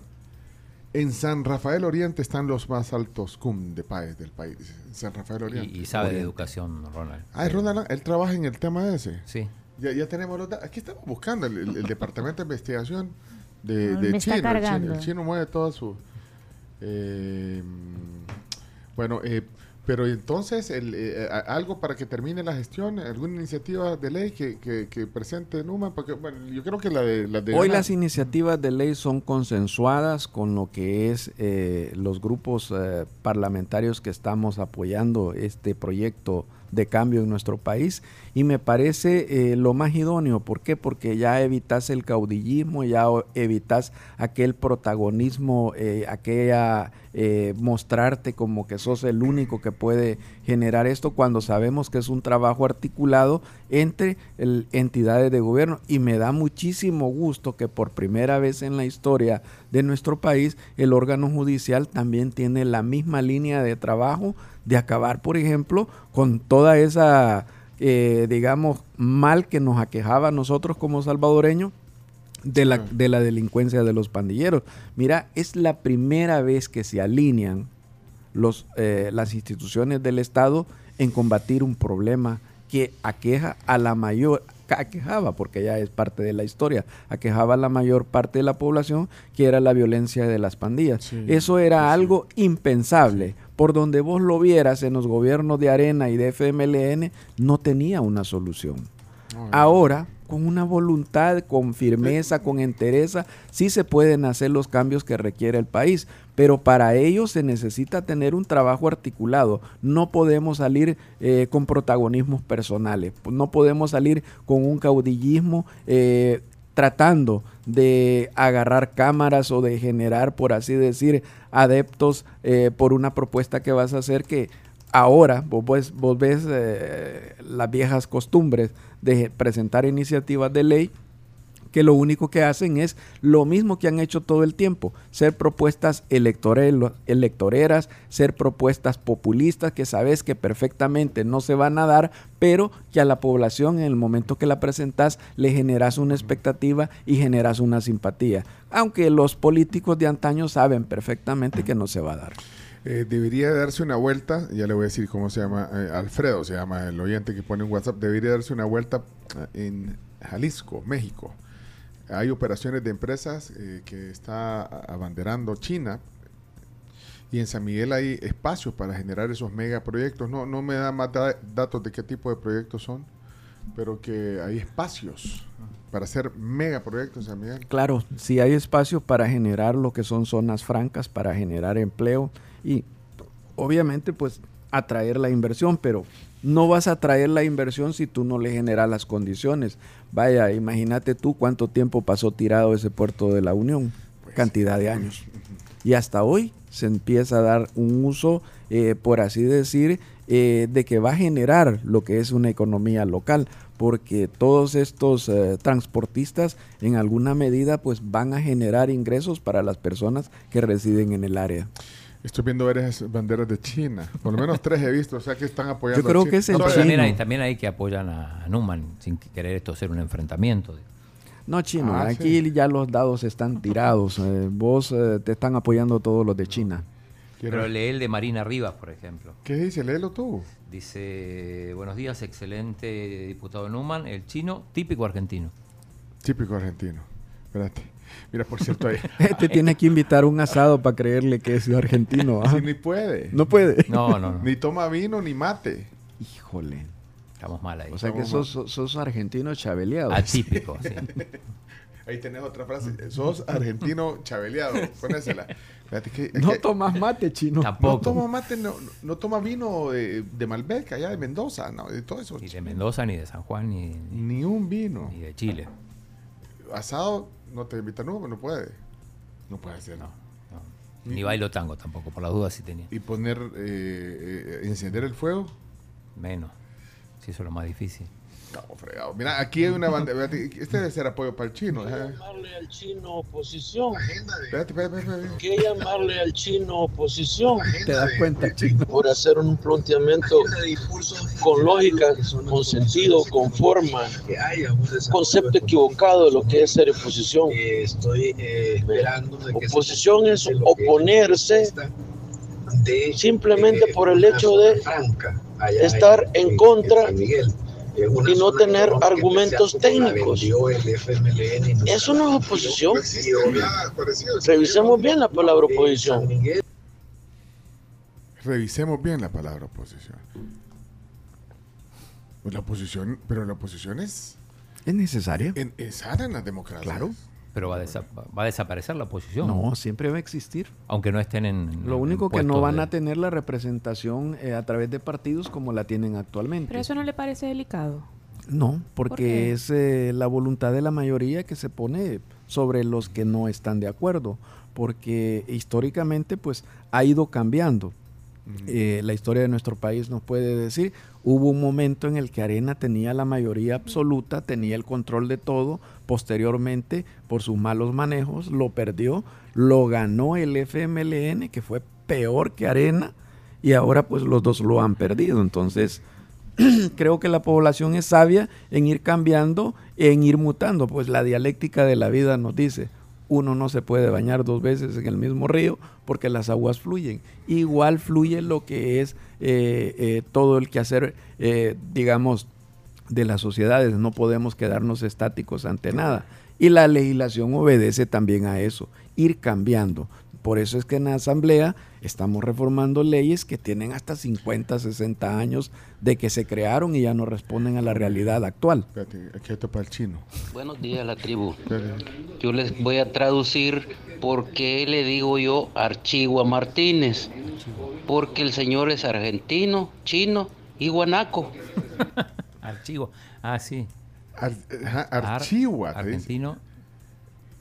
En San Rafael Oriente están los más altos cum de país del país. En San Rafael Oriente. Y, y sabe de educación, Ronald. Ah, es Ronald, él trabaja en el tema ese. Sí. Ya, ya tenemos los datos. Aquí estamos buscando el, el- el departamento de investigación de, de me está chino. El chino. cargando. El chino mueve toda su. eh, bueno, eh, pero entonces, el, eh, a- algo para que termine la gestión, alguna iniciativa de ley que, que, que presente Numa, porque bueno, yo creo que la de, la de Hoy las iniciativas de ley son consensuadas con lo que es eh, los grupos eh, parlamentarios que estamos apoyando este proyecto de cambio en nuestro país y me parece eh, lo más idóneo. ¿Por qué? Porque ya evitas el caudillismo, ya evitas aquel protagonismo, eh, aquella eh, mostrarte como que sos el único que puede generar esto cuando sabemos que es un trabajo articulado entre entidades de gobierno y me da muchísimo gusto que por primera vez en la historia de nuestro país el órgano judicial también tiene la misma línea de trabajo de acabar, por ejemplo, con toda esa, eh, digamos, mal que nos aquejaba a nosotros como salvadoreños de la, de la delincuencia de los pandilleros. Mira, es la primera vez que se alinean los, eh, las instituciones del Estado en combatir un problema que aqueja a la mayor, aquejaba, porque ya es parte de la historia, aquejaba a la mayor parte de la población, que era la violencia de las pandillas. Sí, Eso era sí. algo impensable. Por donde vos lo vieras en los gobiernos de Arena y de FMLN, no tenía una solución. Ahora, con una voluntad, con firmeza, con entereza, sí se pueden hacer los cambios que requiere el país, pero para ello se necesita tener un trabajo articulado. No podemos salir eh, con protagonismos personales, no podemos salir con un caudillismo eh, tratando de agarrar cámaras o de generar, por así decir, adeptos eh, por una propuesta que vas a hacer que ahora vos, ves- vos ves eh, las viejas costumbres de presentar iniciativas de ley que lo único que hacen es lo mismo que han hecho todo el tiempo, ser propuestas electoreras, ser propuestas populistas que sabes que perfectamente no se van a dar, pero que a la población en el momento que la presentas le generas una expectativa y generas una simpatía, aunque los políticos de antaño saben perfectamente que no se va a dar. Eh, debería darse una vuelta, ya le voy a decir cómo se llama, eh, Alfredo se llama el oyente que pone un WhatsApp, debería darse una vuelta eh, en Jalisco, México. Hay operaciones de empresas eh, que está abanderando China y en San Miguel hay espacios para generar esos megaproyectos. No, no me da más da- datos de qué tipo de proyectos son, pero que hay espacios para hacer megaproyectos en San Miguel. Claro, si hay espacio para generar lo que son zonas francas, para generar empleo y obviamente pues atraer la inversión, pero no vas a atraer la inversión si tú no le generas las condiciones. Vaya, imagínate tú cuánto tiempo pasó tirado ese puerto de la Unión, cantidad de años. Y hasta hoy se empieza a dar un uso, eh, por así decir, eh, de que va a generar lo que es una economía local, porque todos estos eh, transportistas en alguna medida pues van a generar ingresos para las personas que residen en el área. Estoy viendo varias banderas de China. Por lo menos tres he visto, o sea que están apoyando. Yo creo a China. que es el No, pero también, chino. hay, también hay que apoyan a Numan sin querer esto ser un enfrentamiento. No, chino, Ah, aquí sí. ya los dados están tirados. eh, vos eh, te están apoyando todos los de China. Pero lee el de Marina Rivas, por ejemplo. ¿Qué dice? Léelo tú. Dice, buenos días, excelente diputado Numan, el chino típico argentino. Típico argentino. Espérate. Mira, por cierto, ahí. [LAUGHS] Te tiene que invitar un asado para creerle que es argentino. ¿ah? Sí, ni puede. No puede. No, no, no. Ni toma vino ni mate. Híjole. Estamos mal ahí. O sea que sos, sos, sos argentino chabeleado. Atípico, [LAUGHS] sí. Ahí tenés otra frase. Sos argentino chabeleado. Ponésela. Que, No que- tomas mate, chino. no Tampoco. toma mate, no, no toma vino de, de Malbec, allá de Mendoza, no, de todo eso. Ni de Mendoza, ni de San Juan, ni, ni- Ni un vino. ni de Chile. Asado, no te invita nunca, no puede. No puede hacer. No, no. Ni bailo tango tampoco, por las dudas si tenía. Y poner, eh, eh, encender el fuego. Menos. Si eso es lo más difícil. Cabo fregado. Mira, aquí hay una banda. Este debe ser apoyo para el chino. ¿Qué ¿eh? llamarle al chino oposición? Espérate, espérate, espérate. ¿Qué llamarle al chino oposición? ¿Te das cuenta, chino? Por hacer un planteamiento con lógica, con sentido, con forma, concepto equivocado de lo que es ser oposición. Estoy eh, esperando Oposición es oponerse simplemente eh, por el hecho de estar en contra Y no tener argumentos la técnicos. Eso no es oposición. Revisemos bien la palabra oposición. Revisemos bien la palabra oposición. Pues la oposición, pero la oposición es, ¿Es necesaria? en, es sana en las democracias. Claro. Pero va a, desa- va a desaparecer la oposición. No, siempre va a existir. Aunque no estén en. Lo en único que no van de- a tener la representación eh, a través de partidos como la tienen actualmente. Pero eso no le parece delicado. No, porque es eh, la voluntad de la mayoría que se pone sobre los que no están de acuerdo, porque históricamente pues ha ido cambiando. Eh, la historia de nuestro país nos puede decir, hubo un momento en el que Arena tenía la mayoría absoluta, tenía el control de todo, posteriormente por sus malos manejos lo perdió, lo ganó el FMLN, que fue peor que Arena, y ahora pues los dos lo han perdido. Entonces, [CLEARS THROAT] creo que la población es sabia en ir cambiando, en ir mutando, pues la dialéctica de la vida nos dice, uno no se puede bañar dos veces en el mismo río porque las aguas fluyen. Igual fluye lo que es eh, eh, todo el quehacer, eh, digamos, de las sociedades. No podemos quedarnos estáticos ante nada. Y la legislación obedece también a eso, ir cambiando. Por eso es que en la Asamblea estamos reformando leyes que tienen hasta 50, 60 años de que se crearon y ya no responden a la realidad actual. Espérate, aquí esto para el chino. Buenos días, la tribu. Espérate. Yo les voy a traducir por qué le digo yo Archigua Martínez. Porque el señor es argentino, chino y guanaco. [LAUGHS] Archivo. Ah, sí. Ar- ajá, Ar- Archigua, te dice. Argentino,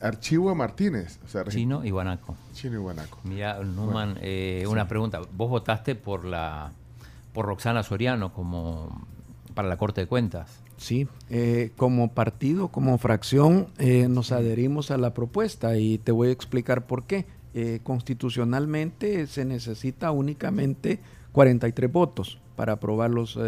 Archigua Martínez. O sea, argen- chino y guanaco. Chino y guanaco. Mira, Numan, eh, una pregunta. Vos votaste por la por Roxana Soriano como para la Corte de Cuentas. Sí, eh, como partido, como fracción, eh, nos adherimos a la propuesta y te voy a explicar por qué. Eh, constitucionalmente se necesita únicamente 43 votos para aprobar los, eh,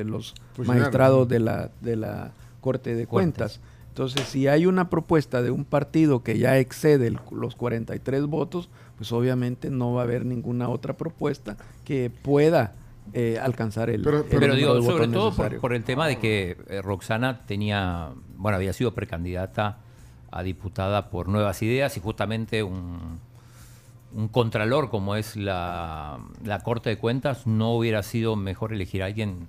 eh, los magistrados de la, de la Corte de Cuentas. Cuentas. Entonces, si hay una propuesta de un partido que ya excede el- los 43 votos, pues obviamente no va a haber ninguna otra propuesta que pueda eh, alcanzar el, Pero- el digo, sobre todo por, por el tema de que eh, Roxana tenía, bueno, había sido precandidata a diputada por Nuevas Ideas y justamente un, un contralor como es la, la Corte de Cuentas, no hubiera sido mejor elegir a alguien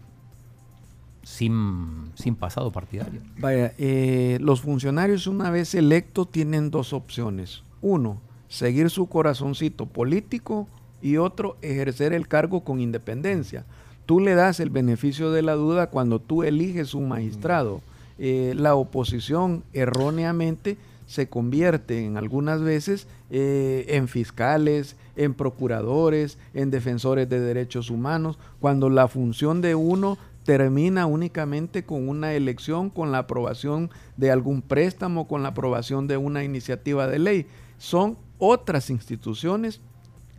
sin, sin pasado partidario. Vaya, eh, los funcionarios una vez electos tienen dos opciones. Uno, seguir su corazoncito político y otro, ejercer el cargo con independencia. Tú le das el beneficio de la duda cuando tú eliges un magistrado. Eh, la oposición erróneamente se convierte en algunas veces eh, en fiscales, en procuradores, en defensores de derechos humanos, cuando la función de uno termina únicamente con una elección, con la aprobación de algún préstamo, con la aprobación de una iniciativa de ley. Son otras instituciones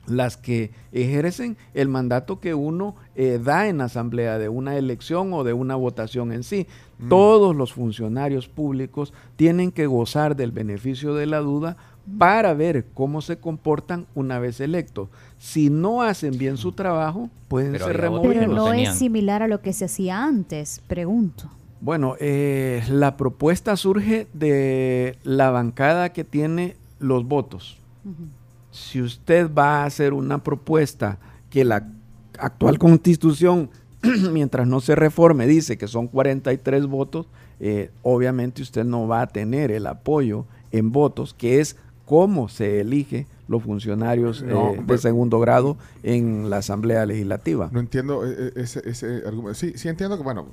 las que ejercen el mandato que uno eh, da en asamblea de una elección o de una votación en sí. Todos los funcionarios públicos tienen que gozar del beneficio de la duda para ver cómo se comportan una vez electos. Si no hacen bien su trabajo, pueden Pero ser removidos. Pero no es similar a lo que se hacía antes, pregunto. Bueno, eh, la propuesta surge de la bancada que tiene los votos. Si usted va a hacer una propuesta que la actual constitución, [CLEARS THROAT] mientras no se reforme, dice que son 43 votos, eh, obviamente usted no va a tener el apoyo en votos, que es cómo se elige los funcionarios No, eh, de segundo grado en la Asamblea Legislativa. No entiendo eh, eh, ese, ese argumento. Sí, sí entiendo que, bueno,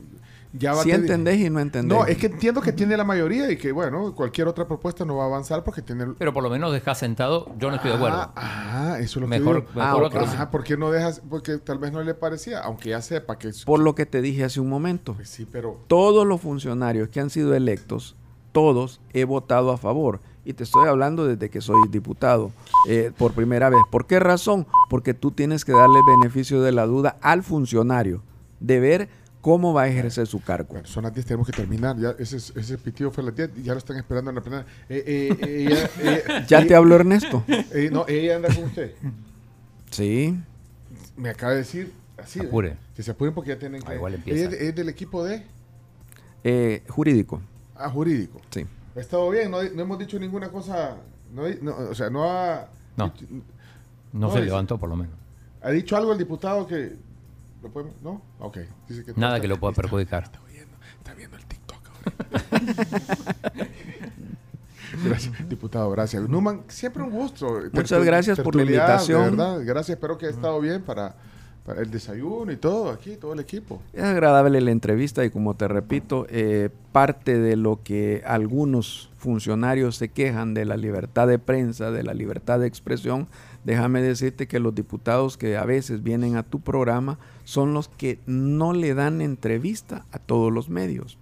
Ya va a tener- entendés y no entendés. No, es que entiendo que tiene la mayoría y que, bueno, cualquier otra propuesta no va a avanzar porque tiene... Pero por lo menos dejar sentado, yo no estoy de acuerdo. Ah, eso es lo Mejor- que digo. mejor Ah, otro. Ajá, ¿por qué no dejas? Porque tal vez no le parecía, aunque ya sepa que... es- Por lo que te dije hace un momento. Pues sí, pero... Todos los funcionarios que han sido electos, todos he votado a favor. Y te estoy hablando desde que soy diputado eh, por primera vez. ¿Por qué razón? Porque tú tienes que darle beneficio de la duda al funcionario de ver cómo va a ejercer su cargo. Bueno, son las 10, tenemos que terminar. Ya ese, ese pitido fue a las 10 y ya lo están esperando en la plena. Eh, eh, eh, ella- [LAUGHS] eh, ¿Ya eh, te habló Ernesto? eh, no, ella anda con usted. Sí. Me acaba de decir así. Apure. Que se apuren porque ya tienen que... Ah, igual empieza. es, es del equipo de... Eh, jurídico. Ah, jurídico. Sí. Ha estado bien, no, no hemos dicho ninguna cosa... No, no, o sea, no ha... No. dicho- No, No, se dice- levantó por lo menos. ¿Ha dicho algo el diputado que... ¿Lo podemos? ¿No? Ok. Dice que Nada está- que lo pueda perjudicar. [LAUGHS] Está viendo, está viendo el TikTok ahora. [LAUGHS] gracias, diputado, gracias. Numan, siempre un gusto. Muchas gracias por la invitación. De verdad, gracias. Espero que haya estado bien para, para el desayuno y todo aquí, todo el equipo. Es agradable la entrevista y como te repito, eh, parte de lo que algunos funcionarios se quejan de la libertad de prensa, de la libertad de expresión, déjame decirte que los diputados que a veces vienen a tu programa son los que no le dan entrevista a todos los medios.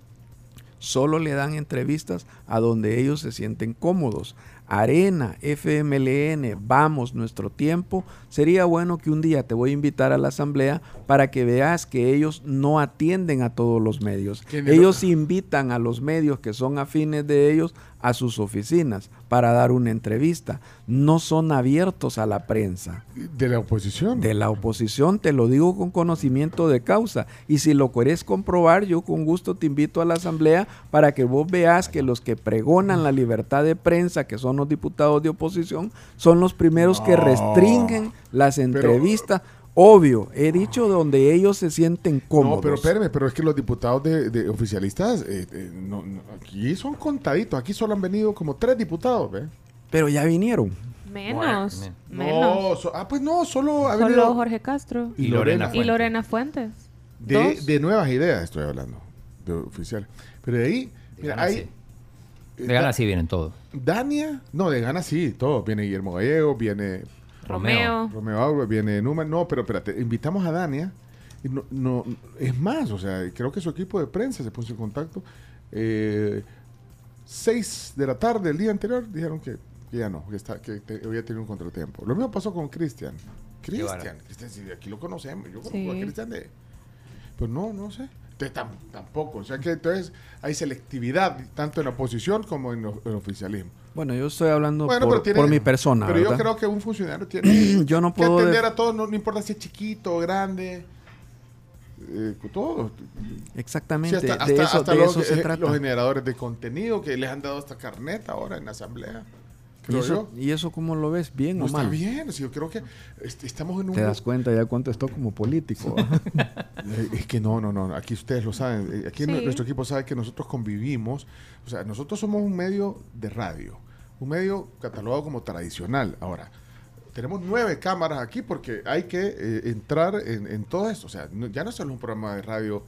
Solo le dan entrevistas a donde ellos se sienten cómodos. Arena, FMLN, Vamos, Nuestro Tiempo. Sería bueno que un día te voy a invitar a la asamblea para que veas que ellos no atienden a todos los medios. ¿Quién es lo- Ellos invitan a los medios que son afines de ellos a sus oficinas para dar una entrevista. No son abiertos a la prensa. De la oposición. De la oposición, te lo digo con conocimiento de causa. Y si lo querés comprobar, yo con gusto te invito a la asamblea para que vos veas que los que pregonan la libertad de prensa, que son los diputados de oposición, son los primeros que restringen las entrevistas. Obvio, he dicho donde ellos se sienten cómodos. No, pero espérame, pero es que los diputados de, de oficialistas eh, eh, no- no, aquí son contaditos. Aquí solo han venido como tres diputados, ¿ve? Pero ya vinieron. Menos. No, menos. so- ah, pues no, solo ha Solo Jorge Castro. Y Lorena Y Lorena Fuentes. de, de nuevas ideas, estoy hablando, de oficial. Pero de ahí, mira, Gana hay... sí. De gana sí vienen todos. Dania, no, de gana sí, todo. Viene Guillermo Gallego, viene Romeo. Romeo Aura, viene Numa. No, pero espérate, invitamos a Dania. Y no, no, es más, o sea, creo que su equipo de prensa se puso en contacto. Eh, seis de la tarde del día anterior dijeron que, que ya no, que, está, que te- había tenido un contratiempo. Lo mismo pasó con Cristian. Cristian. Cristian, sí, aquí lo conocemos. Yo conozco Sí. a Cristian de. Pues no, no sé. Entonces, tam- tampoco. O sea que entonces hay selectividad tanto en la oposición como en el oficialismo. Bueno, yo estoy hablando Bueno, por, pero tiene- por mi persona. Pero yo creo que un funcionario tiene [CLEARS THROAT] Yo no que puedo atender def- a todos, no, no importa si es chiquito o grande. Eh, todo. Exactamente, Sí, hasta de eso, hasta de los, eso se eh, trata. los generadores de contenido que les han dado esta carneta ahora en la asamblea. ¿Y eso, yo. ¿Y eso cómo lo ves? ¿Bien No o está mal? bien. sí, yo creo que este, estamos en un. Te das cuenta ya cuánto esto como político. [LAUGHS] Es que no, no, no. Aquí ustedes lo saben. eh, Aquí Sí. nuestro equipo sabe que nosotros convivimos. O sea, nosotros somos un medio de radio. Un medio catalogado como tradicional. Ahora, tenemos nueve cámaras aquí porque hay que eh, entrar en, en todo esto. O sea, no- ya no es solo un programa de radio.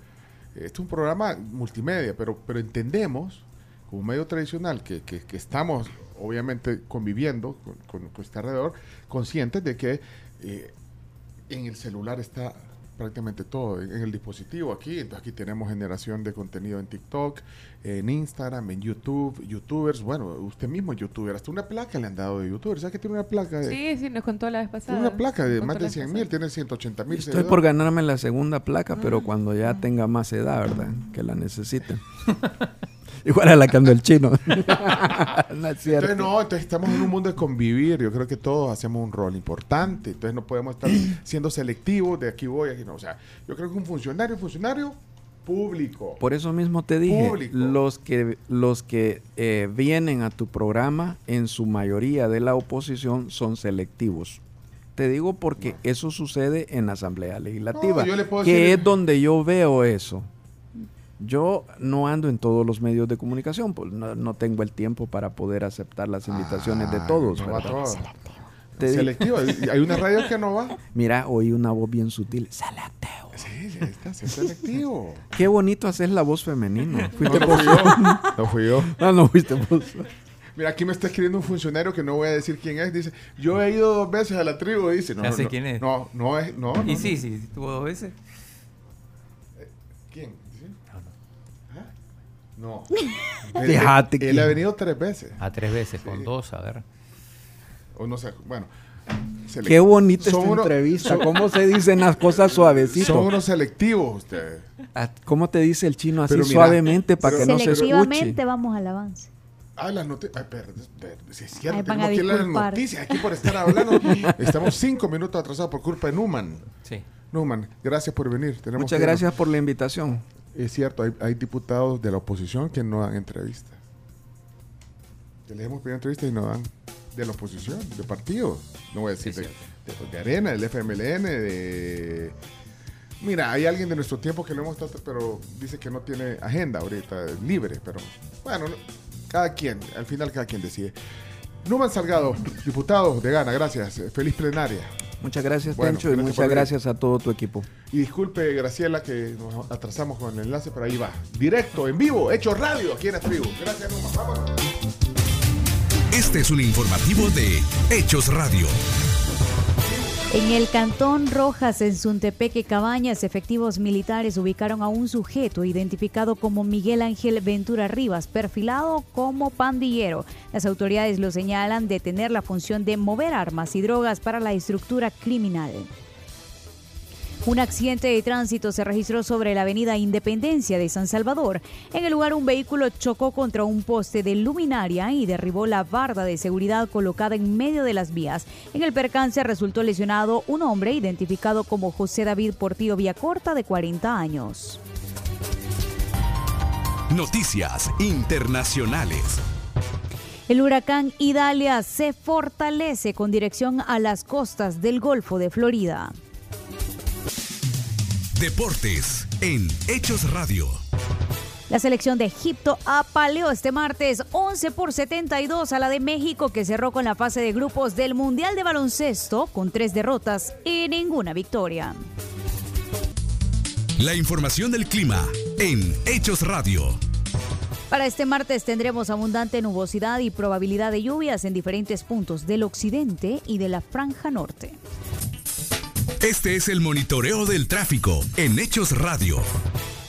eh, Este es un programa multimedia, pero, pero entendemos como medio tradicional que, que- que estamos obviamente conviviendo con, con- con este alrededor, conscientes de que eh, en el celular está prácticamente todo, en, el dispositivo aquí. Entonces aquí tenemos generación de contenido en TikTok, en Instagram, en YouTube, youtubers. Bueno, usted mismo es youtuber, hasta una placa le han dado de youtuber. ¿Sabes que tiene una placa de... Sí, sí, nos contó la vez pasada. Tiene una placa de más de la 100 vez mil, tiene 180 mil Estoy por ganarme la segunda placa, pero cuando ya tenga más edad, ¿verdad? Que la necesiten. [LAUGHS] Igual a la que ando el chino. [LAUGHS] no es cierto. Entonces, no, entonces estamos en un mundo de convivir. Yo creo que todos hacemos un rol importante. Entonces, no podemos estar [CLEARS THROAT] siendo selectivos de aquí voy, aquí no. O sea, yo creo que un funcionario, un funcionario público. Por eso mismo te dije, Público. los que, los que eh, vienen a tu programa, en su mayoría de la oposición, son selectivos. Te digo porque eso sucede en la Asamblea Legislativa, No, yo le puedo que decir- es donde yo veo eso. Yo no ando en todos los medios de comunicación, pues no, no tengo el tiempo para poder aceptar las invitaciones de todos. no va todo. Te Selectivo. Hay una radio que no va. [LAUGHS] Mira, oí una voz bien sutil. Selecteo. Sí, sí. está, sé selectivo. Qué bonito haces la voz femenina. No, Fuiste no fui yo. No fui yo. Ah, no fuiste vos. Mira, aquí me está escribiendo un funcionario que no voy a decir quién es. Dice, yo he ido dos veces a la tribu. Dice, no, Ya sé no, quién es. No, no es, no. no, y no. sí, sí, tuvo dos veces. No. Fíjate Él, que- él ha venido tres veces. A tres veces, con dos, a ver. O no sé, bueno. Qué bonita esta uno- entrevista. son- [LAUGHS] ¿Cómo se dicen las cosas suavecito? Son unos selectivos ustedes. Ah, ¿Cómo te dice el chino así Pero mira, suavemente para que no se Selectivamente escuche? vamos al avance. Ah, las noticias. Ay, perdón, sí es cierto, Ay, tenemos que las noticias aquí por estar hablando. [LAUGHS] Estamos cinco minutos atrasados por culpa de Numan. Sí. Numan, gracias por venir. Tenemos Muchas que irnos. gracias por la invitación. Es cierto, hay, hay diputados de la oposición que no dan entrevistas. Que les hemos pedido entrevistas y no dan. De la oposición, de partidos. No voy a decir de, cierto. de- de Arena, del FMLN, de... Mira, hay alguien de nuestro tiempo que lo hemos tratado, pero dice que no tiene agenda ahorita, libre, pero bueno, no- cada quien, al final cada quien decide. Numan Salgado, diputado de Gana, gracias. Feliz plenaria. Muchas gracias, Bueno, Tencho, y muchas gracias a todo tu equipo. Y disculpe, Graciela, que nos atrasamos con el enlace, pero ahí va. Directo, en vivo, hecho radio aquí en la tribu. Gracias, Numan. Vámonos. Este es un informativo de Hechos Radio. En el cantón Rojas, en Suntepeque, Cabañas, efectivos militares ubicaron a un sujeto identificado como Miguel Ángel Ventura Rivas, perfilado como pandillero. Las autoridades lo señalan de tener la función de mover armas y drogas para la estructura criminal. Un accidente de tránsito se registró sobre la avenida Independencia de San Salvador. En el lugar un vehículo chocó contra un poste de luminaria y derribó la barda de seguridad colocada en medio de las vías. En el percance resultó lesionado un hombre identificado como José David Portillo Villacorta de 40 años. Noticias internacionales. El huracán Idalia se fortalece con dirección a las costas del Golfo de Florida. Deportes en Hechos Radio. La selección de Egipto apaleó este martes 11 por 72 a la de México que cerró con la fase de grupos del Mundial de Baloncesto con tres derrotas y ninguna victoria. La información del clima en Hechos Radio. Para este martes tendremos abundante nubosidad y probabilidad de lluvias en diferentes puntos del occidente y de la franja norte. Este es el monitoreo del tráfico en Hechos Radio.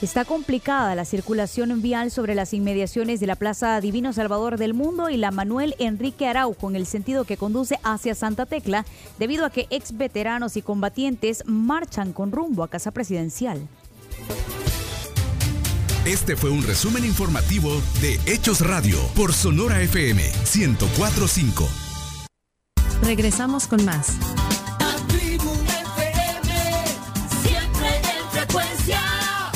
Está complicada la circulación vial sobre las inmediaciones de la Plaza Divino Salvador del Mundo y la Manuel Enrique Araujo en el sentido que conduce hacia Santa Tecla, debido a que ex veteranos y combatientes marchan con rumbo a Casa Presidencial. Este fue un resumen informativo de Hechos Radio por Sonora FM 1045. Regresamos con más. La tribu